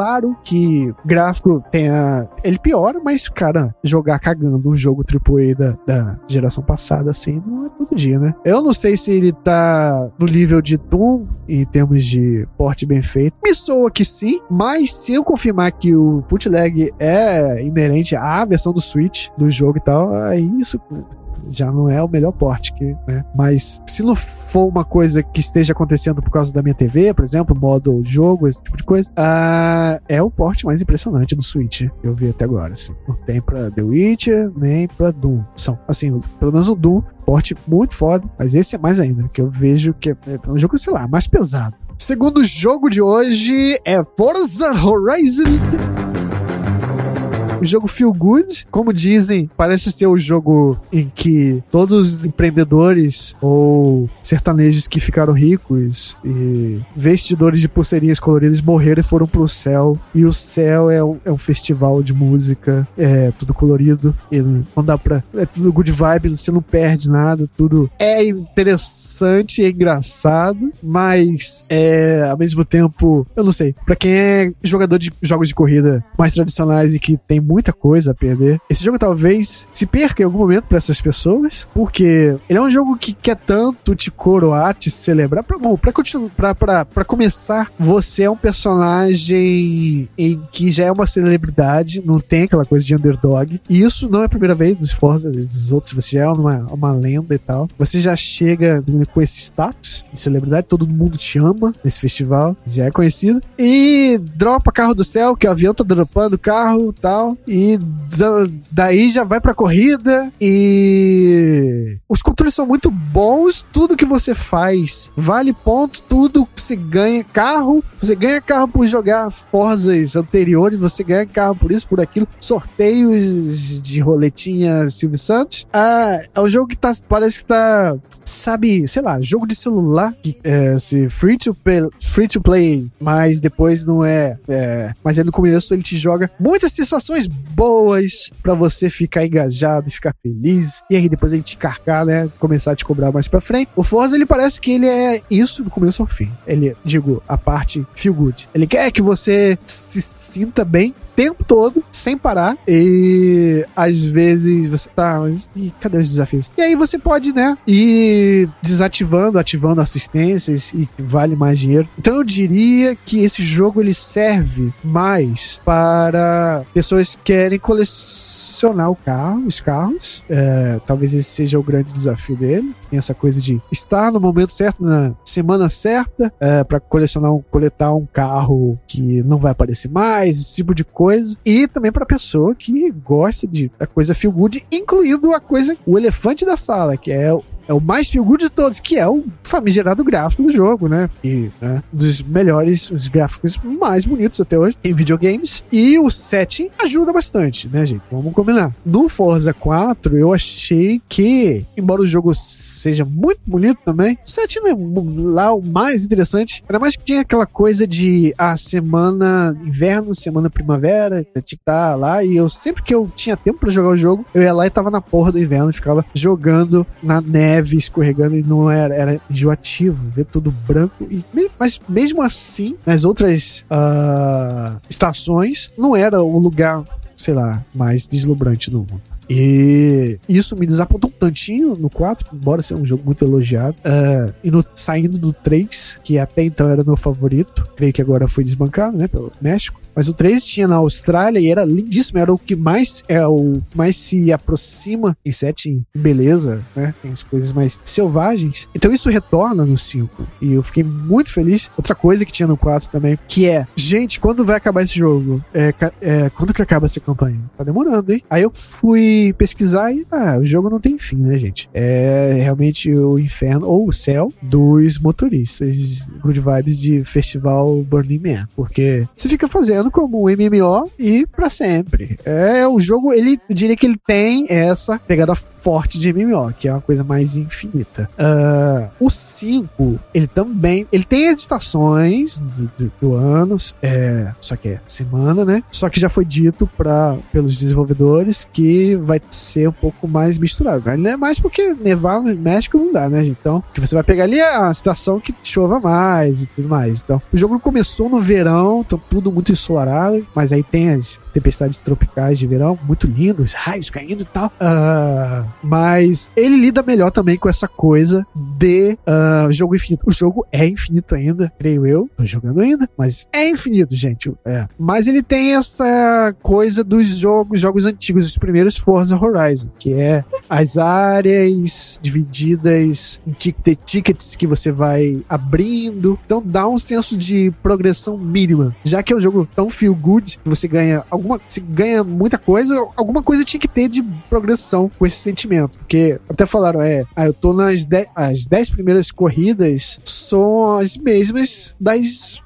que o gráfico tem a. Ele piora, mas, cara, jogar cagando um jogo AAA da, da geração passada, assim, não é todo dia, né? Eu não sei se ele tá no nível de Doom em termos de porte bem feito. Me soa que sim, mas se eu confirmar que o bootleg é inerente à versão do Switch do jogo e tal, aí isso já não é o melhor porte. Que, né? Mas se não for uma coisa que esteja acontecendo por causa da minha TV, por exemplo, modo jogo, esse tipo de coisa, uh, é o porte mais impressionante do Switch que eu vi até agora. Assim. Não tem pra The Witcher, nem pra Doom. São, assim, pelo menos o Doom, porte muito foda, mas esse é mais ainda, que eu vejo que é, é um jogo, sei lá, mais pesado. Segundo jogo de hoje é Forza Horizon jogo Feel Good, como dizem, parece ser o jogo em que todos os empreendedores ou sertanejos que ficaram ricos e vestidores de pulseirinhas coloridas morreram e foram pro céu. E o céu é um, é um festival de música, é tudo colorido, e não dá pra. É tudo good vibe, você não perde nada, tudo é interessante, é engraçado, mas é ao mesmo tempo, eu não sei, pra quem é jogador de jogos de corrida mais tradicionais e que tem muita coisa a perder. Esse jogo talvez se perca em algum momento para essas pessoas, porque ele é um jogo que quer tanto te coroar, te celebrar. Pra, bom, pra, pra, pra, pra começar, você é um personagem em que já é uma celebridade, não tem aquela coisa de underdog. E isso não é a primeira vez dos Forza, dos outros, você já é uma, uma lenda e tal. Você já chega com esse status de celebridade, todo mundo te ama nesse festival, já é conhecido. E dropa carro do céu, que o avião tá dropando carro e E daí já vai pra corrida e os controles são muito bons, tudo que você faz vale ponto, tudo você ganha carro, você ganha carro por jogar Forzas anteriores, você ganha carro por isso, por aquilo, sorteios de roletinha Silvio Santos. Ah, é um jogo que tá, parece que tá, sabe, sei lá, jogo de celular, que é, se free to play, free to play, mas depois não é, é mas aí no começo ele te joga muitas sensações boas para você ficar engajado, ficar feliz. E aí depois a gente carcar, né? Começar a te cobrar mais pra frente. O Forza, ele parece que ele é isso do começo ao fim. Ele, digo, a parte feel good. Ele quer que você se sinta bem tempo todo, sem parar. E às vezes você tá. E cadê os desafios? E aí você pode, né, ir desativando, ativando assistências e vale mais dinheiro. Então eu diria que esse jogo ele serve mais para pessoas que querem colecionar o carro, os carros. É, talvez esse seja o grande desafio dele. Tem essa coisa de estar no momento certo, na semana certa, é, para colecionar, coletar um carro que não vai aparecer mais, esse tipo de coisa. E também para pessoa que gosta de a coisa feel good, incluindo a coisa, o elefante da sala, que é é o mais feel de todos, que é o famigerado gráfico do jogo, né? E né, dos melhores, os gráficos mais bonitos até hoje em videogames. E o setting ajuda bastante, né, gente? Vamos combinar. No Forza 4, eu achei que, embora o jogo seja muito bonito também, o setting é lá o mais interessante. Ainda mais que tinha aquela coisa de a ah, semana inverno, semana primavera, tinha que estar lá. E eu sempre que eu tinha tempo para jogar o jogo, eu ia lá e tava na porra do inverno e ficava jogando na neve neve escorregando e não era, era enjoativo ver tudo branco. E, mas mesmo assim, nas outras uh, estações, não era o lugar, sei lá, mais deslumbrante do mundo. E isso me desapontou um tantinho no 4, embora seja um jogo muito elogiado. Uh, e no, saindo do 3, que até então era meu favorito, creio que agora foi desbancado, né, pelo México. Mas o 3 tinha na Austrália e era lindíssimo, era o que mais é o mais se aproxima em setting beleza, né? Tem as coisas mais selvagens. Então isso retorna no 5. E eu fiquei muito feliz. Outra coisa que tinha no 4 também, que é, gente, quando vai acabar esse jogo? É, é, quando que acaba essa campanha? Tá demorando, hein? Aí eu fui pesquisar e, ah, o jogo não tem fim, né, gente? É realmente o inferno ou o céu dos motoristas. Good vibes de festival Burning Man. Porque você fica fazendo como um MMO e para sempre. É o jogo, ele eu diria que ele tem essa pegada forte de MMO, que é uma coisa mais infinita. Uh, o 5, ele também, ele tem as estações do, do, do ano, é, só que é semana, né? Só que já foi dito para pelos desenvolvedores que vai ser um pouco mais misturado. Não é mais porque nevar no México não dá, né? Então, que você vai pegar ali a estação que chova mais e tudo mais. Então, o jogo começou no verão, então tudo muito ensolarado ensolarado, mas aí tem as tempestades tropicais de verão, muito lindos, raios caindo e tal. Uh, mas ele lida melhor também com essa coisa de uh, jogo infinito. O jogo é infinito ainda, creio eu. Tô jogando ainda, mas é infinito, gente. É. Mas ele tem essa coisa dos jogos, jogos antigos, os primeiros Forza Horizon, que é as áreas divididas em tickets que você vai abrindo. Então dá um senso de progressão mínima. Já que é um jogo tão feel good, você ganha alguma, você ganha muita coisa, alguma coisa tinha que ter de progressão com esse sentimento. Porque até falaram, é, ah, eu tô nas 10 as 10 primeiras corridas são as mesmas das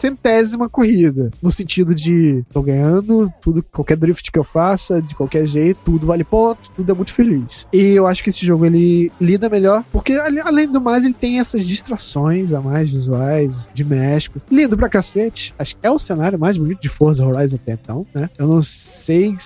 centésima corrida. No sentido de tô ganhando, tudo, qualquer drift que eu faça, de qualquer jeito, tudo vale ponto, tudo é muito feliz. E eu acho que esse jogo ele lida melhor, porque além do mais, ele tem essas distrações a mais visuais de México. Lindo pra cacete. Acho que é o cenário mais bonito de Forza Horizon até então, né? Eu não sei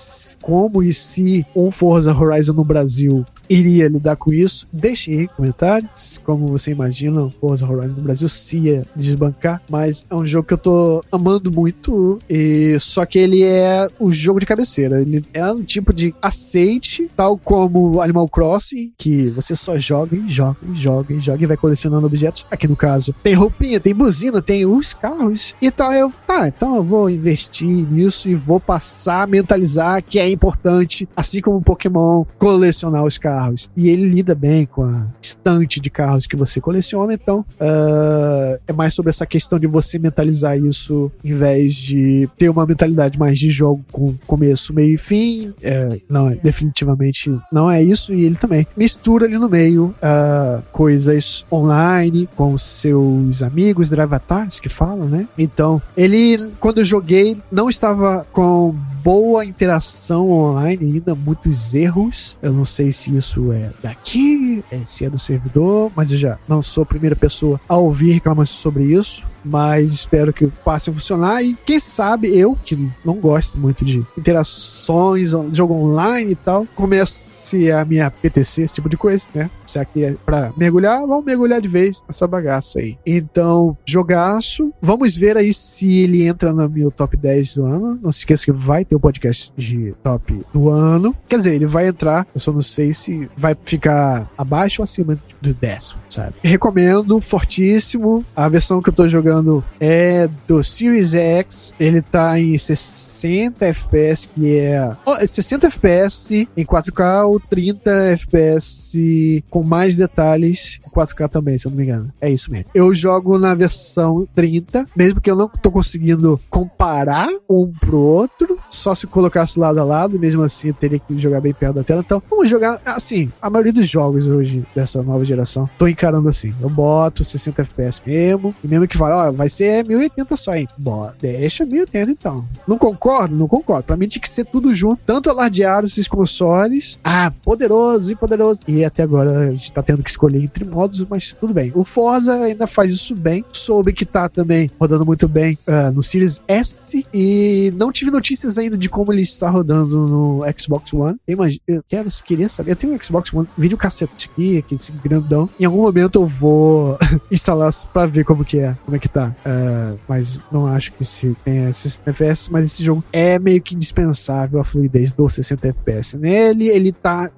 como e se um Forza Horizon no Brasil iria lidar com isso. Deixe aí comentários como você imagina o Forza Horizon no Brasil se ia desbancar, mas é um jogo que eu tô amando muito, e só que ele é o jogo de cabeceira. Ele é um tipo de aceite, tal como Animal Crossing, que você só joga e joga e joga e joga e vai colecionando objetos. Aqui no caso, tem roupinha, tem buzina, tem os carros e tal. Eu, tá, então eu vou investir nisso e vou passar a mentalizar que é importante, assim como o Pokémon, colecionar os carros. E ele lida bem com a estante de carros que você coleciona, então uh, é mais sobre essa questão de você mentalizar analisar isso em vez de ter uma mentalidade mais de jogo com começo, meio e fim. É, não, definitivamente não é isso. E ele também mistura ali no meio uh, coisas online com seus amigos, drivatars que falam, né? Então, ele, quando eu joguei, não estava com boa interação online ainda, muitos erros. Eu não sei se isso é daqui, é, se é do servidor, mas eu já não sou a primeira pessoa a ouvir reclamações sobre isso. Mas espero que passe a funcionar. E quem sabe eu, que não gosto muito de interações, jogo online e tal, comece a minha PTC, esse tipo de coisa, né? Será que é pra mergulhar? Vamos mergulhar de vez nessa bagaça aí. Então, jogaço. Vamos ver aí se ele entra no meu top 10 do ano. Não se esqueça que vai ter o um podcast de top do ano. Quer dizer, ele vai entrar, eu só não sei se vai ficar abaixo ou acima do décimo, sabe? Recomendo, fortíssimo. A versão que eu tô jogando é do Series X. Ele tá em 60 FPS, que é. Oh, 60 FPS em 4K ou 30 FPS com mais detalhes em 4K também, se eu não me engano. É isso mesmo. Eu jogo na versão 30, mesmo que eu não tô conseguindo comparar um pro outro, só se colocasse lado a lado, mesmo assim eu teria que jogar bem perto da tela. Então, vamos jogar assim. A maioria dos jogos hoje dessa nova geração, tô encarando assim. Eu boto 60 FPS mesmo, e mesmo que fale, ó, vai ser 1080 só, hein? Bora, deixa 1080 então. Não concordo? Não concordo. Pra mim tinha que ser tudo junto, tanto alardearam esses consoles. Ah, poderoso e poderoso. E até agora gente tá tendo que escolher entre modos, mas tudo bem. O Forza ainda faz isso bem. Soube que tá também rodando muito bem uh, no Series S e não tive notícias ainda de como ele está rodando no Xbox One. Eu, imagino, eu quero, queria saber. Eu tenho um Xbox One, vídeo cassete aqui, aqui esse grandão. Em algum momento eu vou instalar pra ver como que é, como é que tá. Uh, mas não acho que se tenha 60 FPS, mas esse jogo é meio que indispensável a fluidez do 60 FPS nele. Ele tá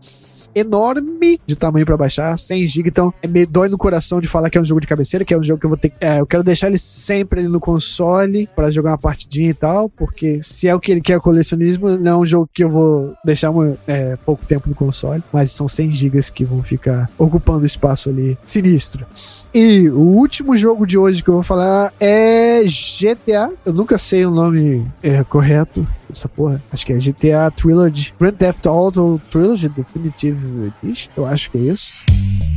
enorme de tamanho para baixar, 100 GB, então é meio dói no coração de falar que é um jogo de cabeceira, que é um jogo que eu vou ter. É, eu quero deixar ele sempre ali no console para jogar uma partidinha e tal, porque se é o que ele quer colecionismo, não é um jogo que eu vou deixar é, pouco tempo no console, mas são 100 GB que vão ficar ocupando espaço ali sinistro. E o último jogo de hoje que eu vou falar é GTA. Eu nunca sei o nome é, correto essa porra. Acho que é GTA Trilogy. Grand Theft Auto Trilogy Definitive Edition. Eu acho que é isso. Yes.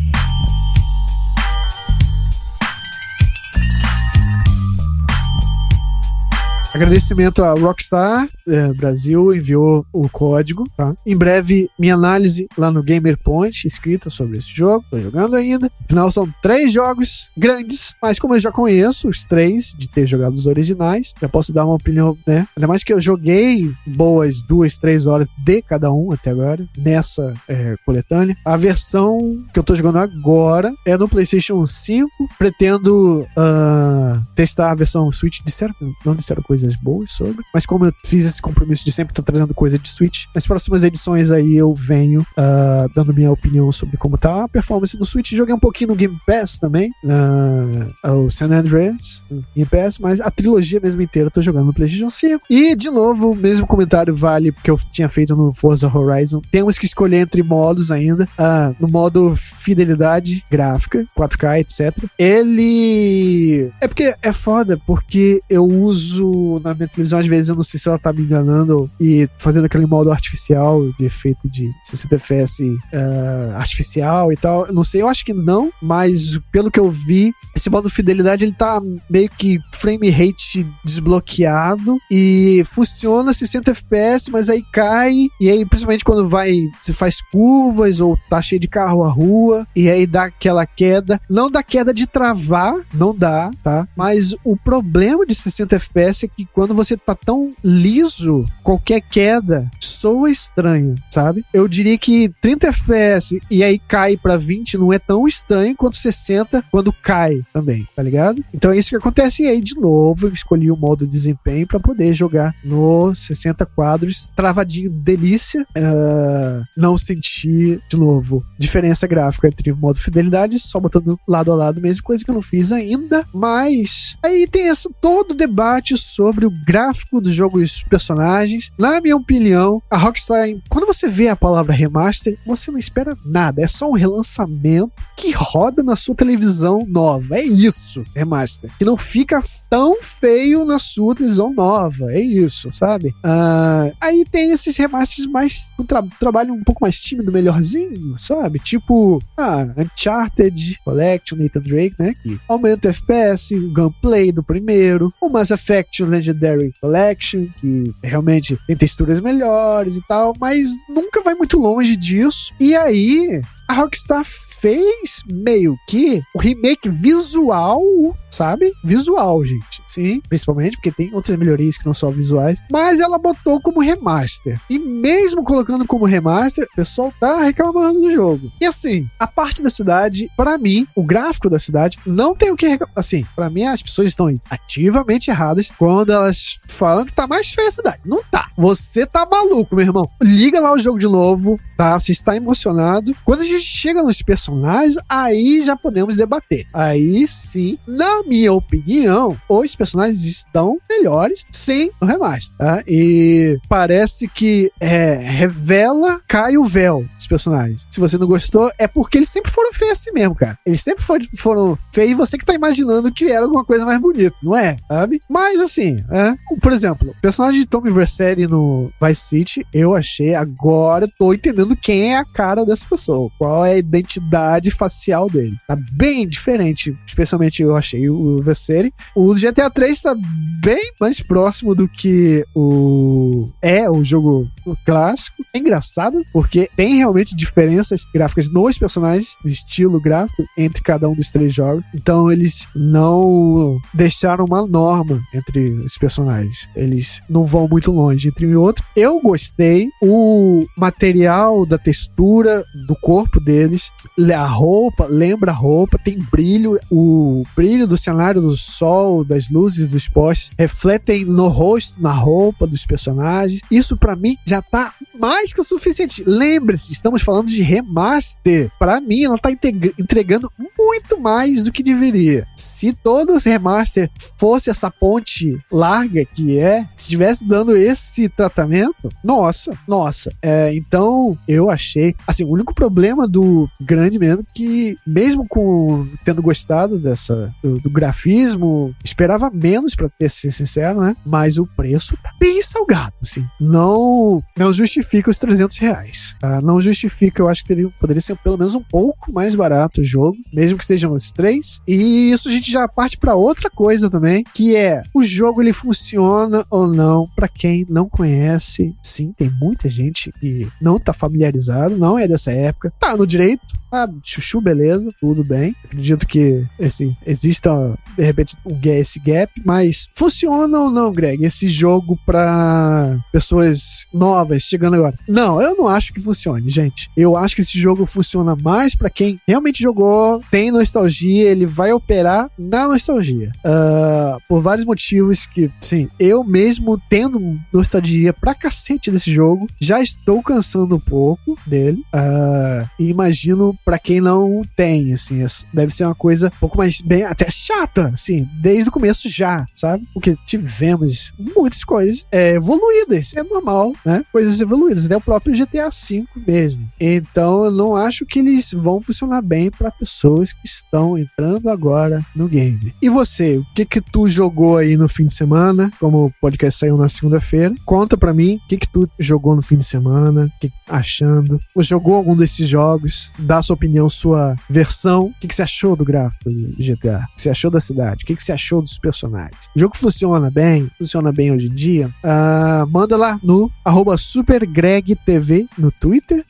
Agradecimento a Rockstar é, Brasil, enviou o código, tá? Em breve, minha análise lá no Gamer Point, escrita sobre esse jogo, tô jogando ainda. Afinal, são três jogos grandes, mas como eu já conheço os três, de ter jogado os originais, já posso dar uma opinião, né? Ainda mais que eu joguei boas duas, três horas de cada um até agora, nessa é, coletânea. A versão que eu tô jogando agora é no PlayStation 5. Pretendo uh, testar a versão Switch. Disseram, não disseram coisa coisas boas sobre. Mas como eu fiz esse compromisso de sempre estar trazendo coisa de Switch, nas próximas edições aí eu venho uh, dando minha opinião sobre como tá a performance do Switch. Joguei um pouquinho no Game Pass também, uh, o San Andreas Game Pass, mas a trilogia mesmo inteira eu tô jogando no PlayStation 5. E, de novo, o mesmo comentário vale que eu tinha feito no Forza Horizon. Temos que escolher entre modos ainda. Uh, no modo fidelidade gráfica, 4K, etc. Ele. É porque é foda, porque eu uso na minha televisão, às vezes eu não sei se ela tá me enganando e fazendo aquele modo artificial de efeito de 60 FPS uh, artificial e tal. Eu não sei, eu acho que não, mas pelo que eu vi, esse modo fidelidade ele tá meio que frame rate desbloqueado e funciona 60 FPS, mas aí cai e aí principalmente quando vai, se faz curvas ou tá cheio de carro a rua e aí dá aquela queda, não dá queda de travar, não dá, tá? Mas o problema de 60 FPS é que quando você tá tão liso, qualquer queda soa estranho, sabe? Eu diria que 30 FPS e aí cai para 20 não é tão estranho quanto 60 quando cai também, tá ligado? Então é isso que acontece. E aí, de novo, eu escolhi o modo desempenho para poder jogar no 60 quadros, travadinho, delícia. Uh, não senti, de novo, diferença gráfica entre o modo fidelidade, só botando lado a lado mesmo, coisa que eu não fiz ainda. Mas aí tem essa, todo o debate sobre o gráfico do jogo e os personagens. Na minha opinião, a Rockstar, quando você vê a palavra remaster, você não espera nada. É só um relançamento que roda na sua televisão nova. É isso, remaster. Que não fica tão feio na sua televisão nova. É isso, sabe? Uh, aí tem esses remasters mais. Um tra trabalho um pouco mais tímido, melhorzinho, sabe? Tipo, ah, Uncharted Collection, Nathan Drake, né? Que aumenta o FPS, o gameplay do primeiro, o Mass Effect Legendary Collection, que realmente tem texturas melhores e tal, mas nunca vai muito longe disso. E aí, a Rockstar fez meio que o remake visual, sabe? Visual, gente. Sim, principalmente porque tem outras melhorias que não são visuais, mas ela botou como remaster. E mesmo colocando como remaster, o pessoal tá reclamando do jogo. E assim, a parte da cidade, para mim, o gráfico da cidade não tem o que reclamar. Assim, para mim as pessoas estão ativamente erradas quando elas falam que tá mais feia a cidade. Não tá. Você tá maluco, meu irmão. Liga lá o jogo de novo, tá? Você está emocionado. Quando a gente chega nos personagens, aí já podemos debater. Aí sim, na minha opinião, os personagens estão melhores sem o remaster, tá? E parece que é, revela, cai o véu personagens. Se você não gostou, é porque eles sempre foram feios assim mesmo, cara. Eles sempre foram, foram feios e você que tá imaginando que era alguma coisa mais bonita, não é? Sabe? Mas assim, é. Por exemplo, o personagem de Tommy Vercetti no Vice City, eu achei agora, tô entendendo quem é a cara dessa pessoa, qual é a identidade facial dele. Tá bem diferente, especialmente eu achei o Vercetti. O GTA 3 tá bem mais próximo do que o é o jogo clássico. É engraçado porque tem realmente diferenças gráficas nos personagens, estilo gráfico entre cada um dos três jogos. Então eles não deixaram uma norma entre os personagens. Eles não vão muito longe entre um e outro. Eu gostei. O material da textura do corpo deles, a roupa, lembra a roupa, tem brilho. O brilho do cenário do sol, das luzes dos postes, refletem no rosto, na roupa dos personagens. Isso para mim já tá mais que o suficiente. Lembre-se, estamos falando de remaster. Para mim, ela tá entregando muito mais do que deveria. Se todo remaster fosse essa ponte larga que é, se estivesse dando esse tratamento, nossa, nossa. É, então, eu achei. Assim, o único problema do grande mesmo que, mesmo com tendo gostado dessa do, do grafismo, esperava menos para ser sincero, né? Mas o preço tá bem salgado, assim. Não, não justifica os 300 reais. Tá? Não justifica, eu acho que teria, poderia ser pelo menos um pouco mais barato o jogo, mesmo que sejam os três. E isso a gente já parte para outra coisa também, que é o jogo ele funciona ou não para quem não conhece. Sim, tem muita gente que não tá familiarizado, não é dessa época, tá no direito, ah, chuchu, beleza, tudo bem. Acredito que esse, exista, de repente, um, esse gap, mas funciona ou não, Greg, esse jogo para pessoas novas chegando agora? Não, eu não acho que funcione, gente. Eu acho que esse jogo funciona mais para quem realmente jogou, tem nostalgia, ele vai operar na nostalgia. Uh, por vários motivos que, sim, eu mesmo tendo nostalgia pra cacete desse jogo, já estou cansando um pouco dele. Uh, e imagino para quem não tem, assim, deve ser uma coisa um pouco mais bem, até chata, assim, desde o começo já, sabe? Porque tivemos muitas coisas é, evoluídas, é normal, né? Coisas evoluídas, até o próprio GTA V mesmo. Então, eu não acho que eles vão funcionar bem para pessoas que estão entrando agora no game. E você, o que que tu jogou aí no fim de semana? Como o podcast saiu na segunda-feira, conta para mim o que que tu jogou no fim de semana, que achando? Ou jogou algum desses jogos? Dá sua opinião, sua versão. O que, que você achou do gráfico do GTA? O que você achou da cidade? O que, que você achou dos personagens? O jogo funciona bem? Funciona bem hoje em dia? Uh, manda lá no supergregtv no Twitter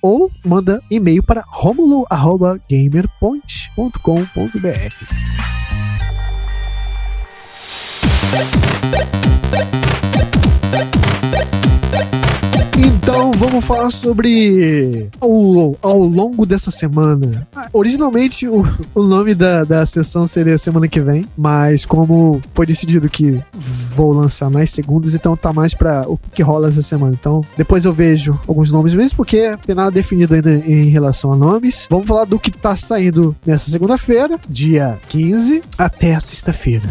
manda e-mail para romulo.gamerpoint.com.br. Então vamos falar sobre ao, ao longo dessa semana. Originalmente o, o nome da, da sessão seria semana que vem, mas como foi decidido que vou lançar mais segundas, então tá mais pra o que rola essa semana. Então depois eu vejo alguns nomes mesmo, porque tem nada definido ainda em relação a nomes. Vamos falar do que tá saindo nessa segunda-feira, dia 15, até a sexta-feira.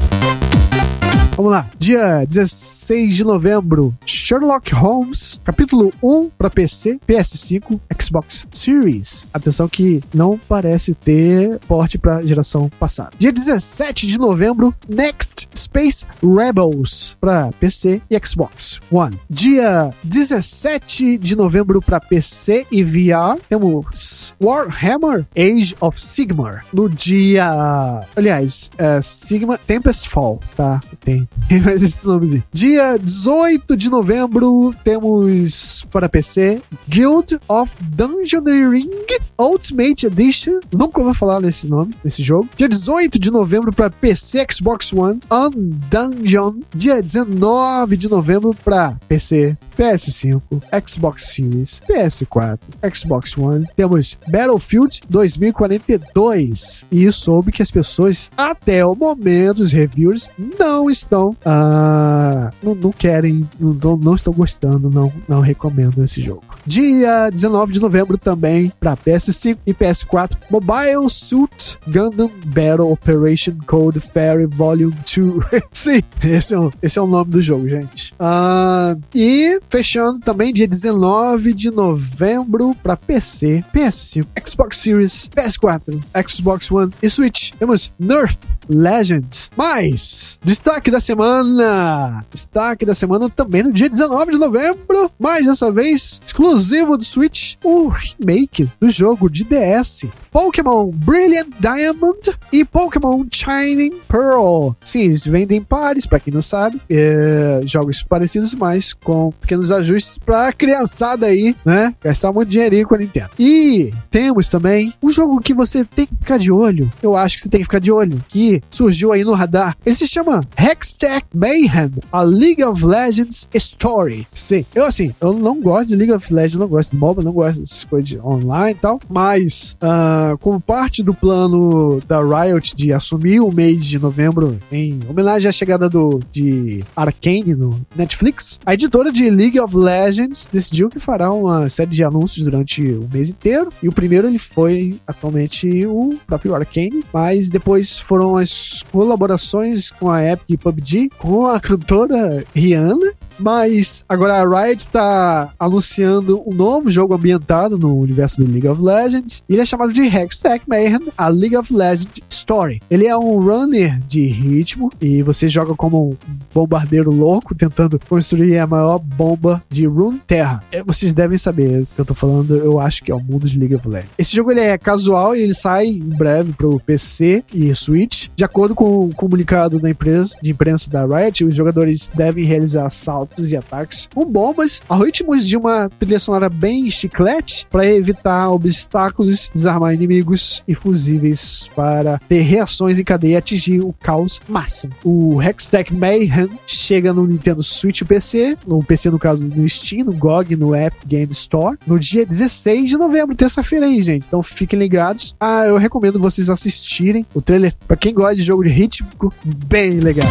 Vamos lá. Dia 16 de novembro, Sherlock Holmes, capítulo 1 para PC, PS5, Xbox Series. Atenção que não parece ter porte para geração passada. Dia 17 de novembro, Next Space Rebels para PC e Xbox One. Dia 17 de novembro para PC e VR, temos Warhammer Age of Sigmar. No dia, aliás, é, Sigma Tempest Fall, tá? tem. Mas esse nomezinho. Dia 18 de novembro, temos para PC Guild of Dungeoneering Ultimate Edition. Nunca ouvi falar nesse nome, nesse jogo. Dia 18 de novembro para PC, Xbox One, Undungeon. Dia 19 de novembro para PC, PS5, Xbox Series, PS4, Xbox One. Temos Battlefield 2042. E soube que as pessoas, até o momento, os reviewers, não estão. Uh, não, não, querem, não, não estão gostando, não, não recomendo esse jogo. Dia 19 de novembro também para PS5 e PS4, Mobile Suit Gundam Battle Operation Code Fairy Volume 2. Sim, esse é, esse é o nome do jogo, gente. Uh, e fechando também dia 19 de novembro para PC, PS5, Xbox Series, PS4, Xbox One e Switch. Temos Nerf Legends. Mais destaque da semana. Destaque da semana também no dia 19 de novembro. Mais dessa vez, exclusivo do Switch, o remake do jogo de DS. Pokémon Brilliant Diamond e Pokémon Shining Pearl. Sim, eles vendem pares, para quem não sabe, é, jogos parecidos, mas com pequenos ajustes pra criançada aí, né? Gastar muito dinheirinho com a Nintendo. E temos também um jogo que você tem que ficar de olho. Eu acho que você tem que ficar de olho, que surgiu aí no radar. Ele se chama Hextech Mayhem, a League of Legends Story. Sim, eu assim, eu não gosto de League of Legends, não gosto de MOBA, não gosto dessas coisas de online e tal, mas uh, como parte do plano da Riot de assumir o mês de novembro em homenagem à chegada do, de Arcane no Netflix, a editora de League of Legends decidiu que fará uma série de anúncios durante o mês inteiro, e o primeiro ele foi atualmente o próprio Arcane, mas depois foram as colaborações com a Epic PUBG, com a cantora Rihanna, mas agora a Riot está anunciando um novo jogo ambientado no universo do League of Legends. Ele é chamado de Hextech Mayhem, a League of Legends Story. Ele é um runner de ritmo e você joga como um bombardeiro louco tentando construir a maior bomba de Runeterra. É, vocês devem saber o que eu tô falando, eu acho que é o mundo de League of Legends. Esse jogo ele é casual e ele sai em breve para o PC e Switch. De acordo com o comunicado da empresa, de imprensa da Riot, os jogadores devem realizar saltos golpes e ataques com bombas ao ritmo de uma trilha sonora bem chiclete para evitar obstáculos, desarmar inimigos e fusíveis para ter reações em cadeia e atingir o caos máximo. O Hextech Mayhem chega no Nintendo Switch PC, no PC no caso no Steam, no GOG, no App Game Store, no dia 16 de novembro, terça-feira aí, gente. Então fiquem ligados. Ah, eu recomendo vocês assistirem o trailer para quem gosta de jogo de ritmo, bem legal.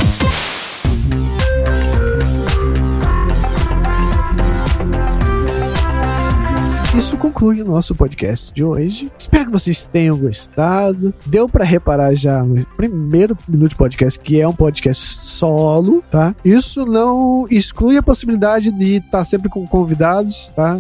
Isso conclui o nosso podcast de hoje. Espero que vocês tenham gostado. Deu para reparar já no primeiro minuto de podcast que é um podcast solo, tá? Isso não exclui a possibilidade de estar tá sempre com convidados, tá?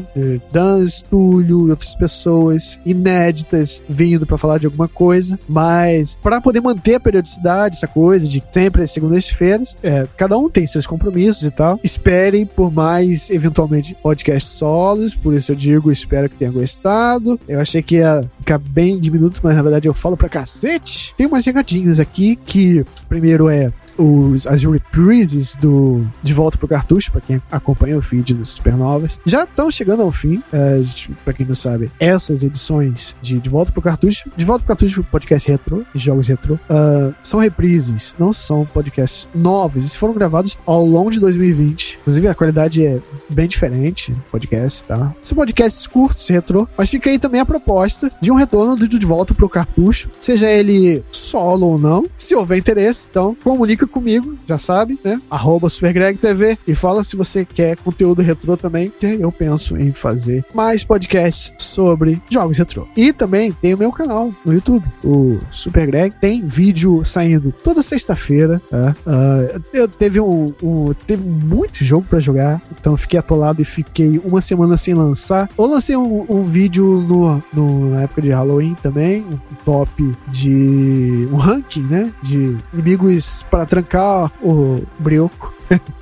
Dan, Túlio e outras pessoas inéditas vindo para falar de alguma coisa, mas para poder manter a periodicidade, essa coisa de sempre às segundas-feiras, é, cada um tem seus compromissos e tal. Esperem por mais, eventualmente, podcasts solos, por isso eu digo, espero que tenha gostado. Eu achei que ia ficar bem de minutos, mas na verdade eu falo pra cacete. Tem umas recadinhos aqui que, primeiro é os, as reprises do De Volta pro Cartucho, para quem acompanha o feed dos Supernovas, já estão chegando ao fim. É, para quem não sabe, essas edições de De Volta pro Cartucho, De Volta pro Cartucho, podcast retro, jogos retro, uh, são reprises, não são podcasts novos. Eles foram gravados ao longo de 2020. Inclusive, a qualidade é bem diferente, podcast, tá? São podcasts curtos, retro, mas fica aí também a proposta de um retorno do De Volta pro Cartucho, seja ele solo ou não. Se houver interesse, então comunica comigo, já sabe, né? Arroba SuperGregTV e fala se você quer conteúdo retrô também, que eu penso em fazer mais podcasts sobre jogos retrô. E também tem o meu canal no YouTube, o Super Greg. Tem vídeo saindo toda sexta-feira. Tá? Uh, teve um, um, teve muito jogo para jogar, então fiquei atolado e fiquei uma semana sem lançar. Eu lancei um, um vídeo no, no, na época de Halloween também, um top de um ranking, né? De inimigos para trancar o brioco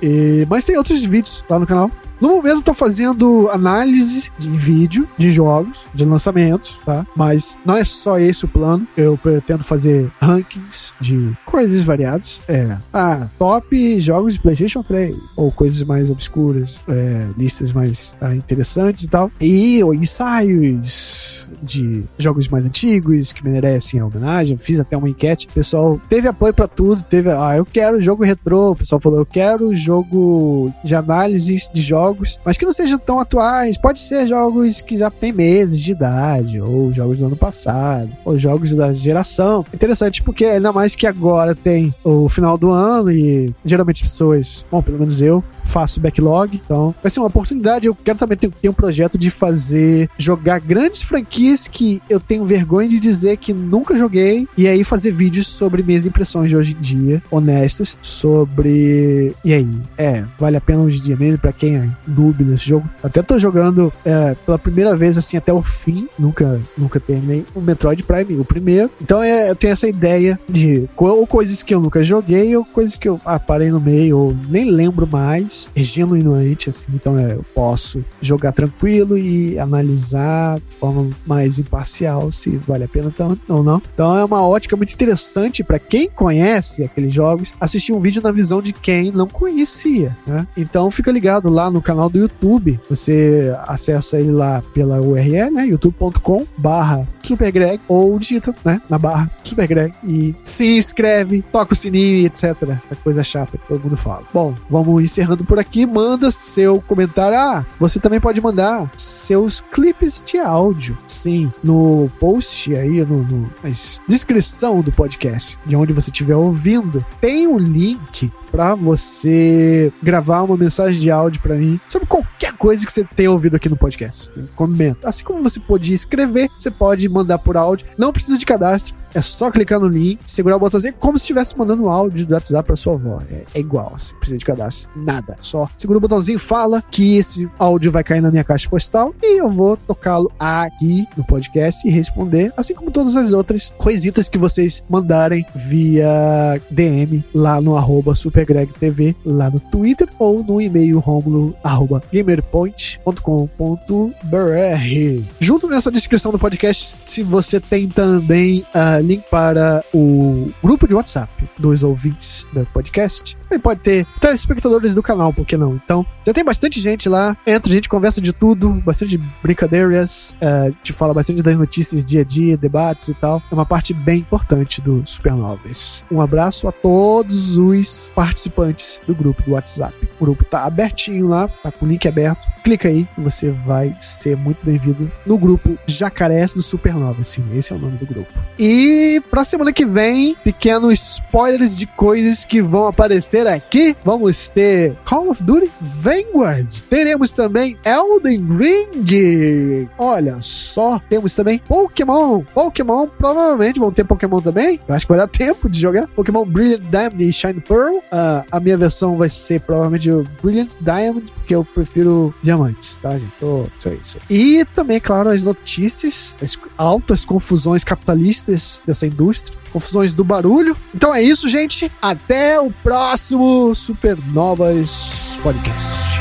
E- mas tem outros vídeos lá no canal. No momento, estou fazendo análise de vídeo de jogos, de lançamentos, tá? Mas não é só esse o plano. Eu pretendo fazer rankings de coisas variadas. É, ah, top jogos de PlayStation 3, ou coisas mais obscuras, é, listas mais ah, interessantes e tal. E ou ensaios de jogos mais antigos que merecem a homenagem. Eu fiz até uma enquete. O pessoal teve apoio pra tudo. Teve, ah, eu quero jogo retrô. O pessoal falou, eu quero jogo de análise de jogos, mas que não sejam tão atuais. Pode ser jogos que já tem meses de idade, ou jogos do ano passado, ou jogos da geração. Interessante porque ainda mais que agora tem o final do ano e geralmente as pessoas, bom, pelo menos eu, faço backlog, então vai ser uma oportunidade. Eu quero também ter, ter um projeto de fazer jogar grandes franquias que eu tenho vergonha de dizer que nunca joguei, e aí fazer vídeos sobre minhas impressões de hoje em dia, honestas, sobre. E aí? É, vale a pena hoje em dia mesmo pra quem é noob nesse jogo. Até tô jogando é, pela primeira vez assim até o fim, nunca, nunca terminei o Metroid Prime, o primeiro. Então é, eu tenho essa ideia de ou coisas que eu nunca joguei, ou coisas que eu ah, parei no meio, ou nem lembro mais, genuinamente, assim. Então é, eu posso jogar tranquilo e analisar de forma mais imparcial se vale a pena tanto ou não. Então é uma ótica muito interessante para quem conhece aqueles jogos assistir um vídeo na visão de quem não conhecia, né? Então fica ligado lá no canal do YouTube. Você acessa ele lá pela URL, né? youtube.com barra supergreg ou digita, né? Na barra supergreg e se inscreve, toca o sininho etc. É coisa chata que todo mundo fala. Bom, vamos encerrando por aqui. Manda seu comentário. Ah, você também pode mandar seus clipes de áudio. Sim, no post aí, no, no na descrição do podcast, de onde você estiver ouvindo, tem um link para você gravar uma mensagem de áudio para mim sobre qualquer coisa que você tenha ouvido aqui no podcast. Comenta. Assim como você pode escrever, você pode mandar por áudio. Não precisa de cadastro. É só clicar no link, segurar o botãozinho, como se estivesse mandando um áudio do WhatsApp pra sua avó. É, é igual, assim, precisa de cadastro, nada. Só segura o botãozinho, fala que esse áudio vai cair na minha caixa postal e eu vou tocá-lo aqui no podcast e responder, assim como todas as outras coisitas que vocês mandarem via DM lá no arroba supergregtv, lá no Twitter ou no e-mail romulo arroba gamerpoint.com.br. Junto nessa descrição do podcast, se você tem também ah, link para o grupo de WhatsApp dos ouvintes do podcast. Também pode ter telespectadores do canal, por que não? Então, já tem bastante gente lá. Entra, a gente conversa de tudo, bastante brincadeiras, eh, te fala bastante das notícias dia a dia, debates e tal. É uma parte bem importante do Supernovas. Um abraço a todos os participantes do grupo do WhatsApp. O grupo tá abertinho lá, tá com o link aberto. Clica aí e você vai ser muito bem-vindo no grupo Jacarés do Supernova. Sim, esse é o nome do grupo. E pra semana que vem, pequenos spoilers de coisas que vão aparecer aqui. Vamos ter Call of Duty Vanguard. Teremos também Elden Ring. Olha só, temos também Pokémon. Pokémon, provavelmente vão ter Pokémon também. Eu acho que vai dar tempo de jogar. Pokémon Brilliant Diamond e Shine Pearl. Ah, a minha versão vai ser provavelmente o Brilliant Diamond, porque eu prefiro diamantes, tá, gente? Tô, aí. E também, claro, as notícias, as altas confusões capitalistas dessa indústria, confusões do barulho. Então é isso, gente. Até o próximo Supernovas Podcast.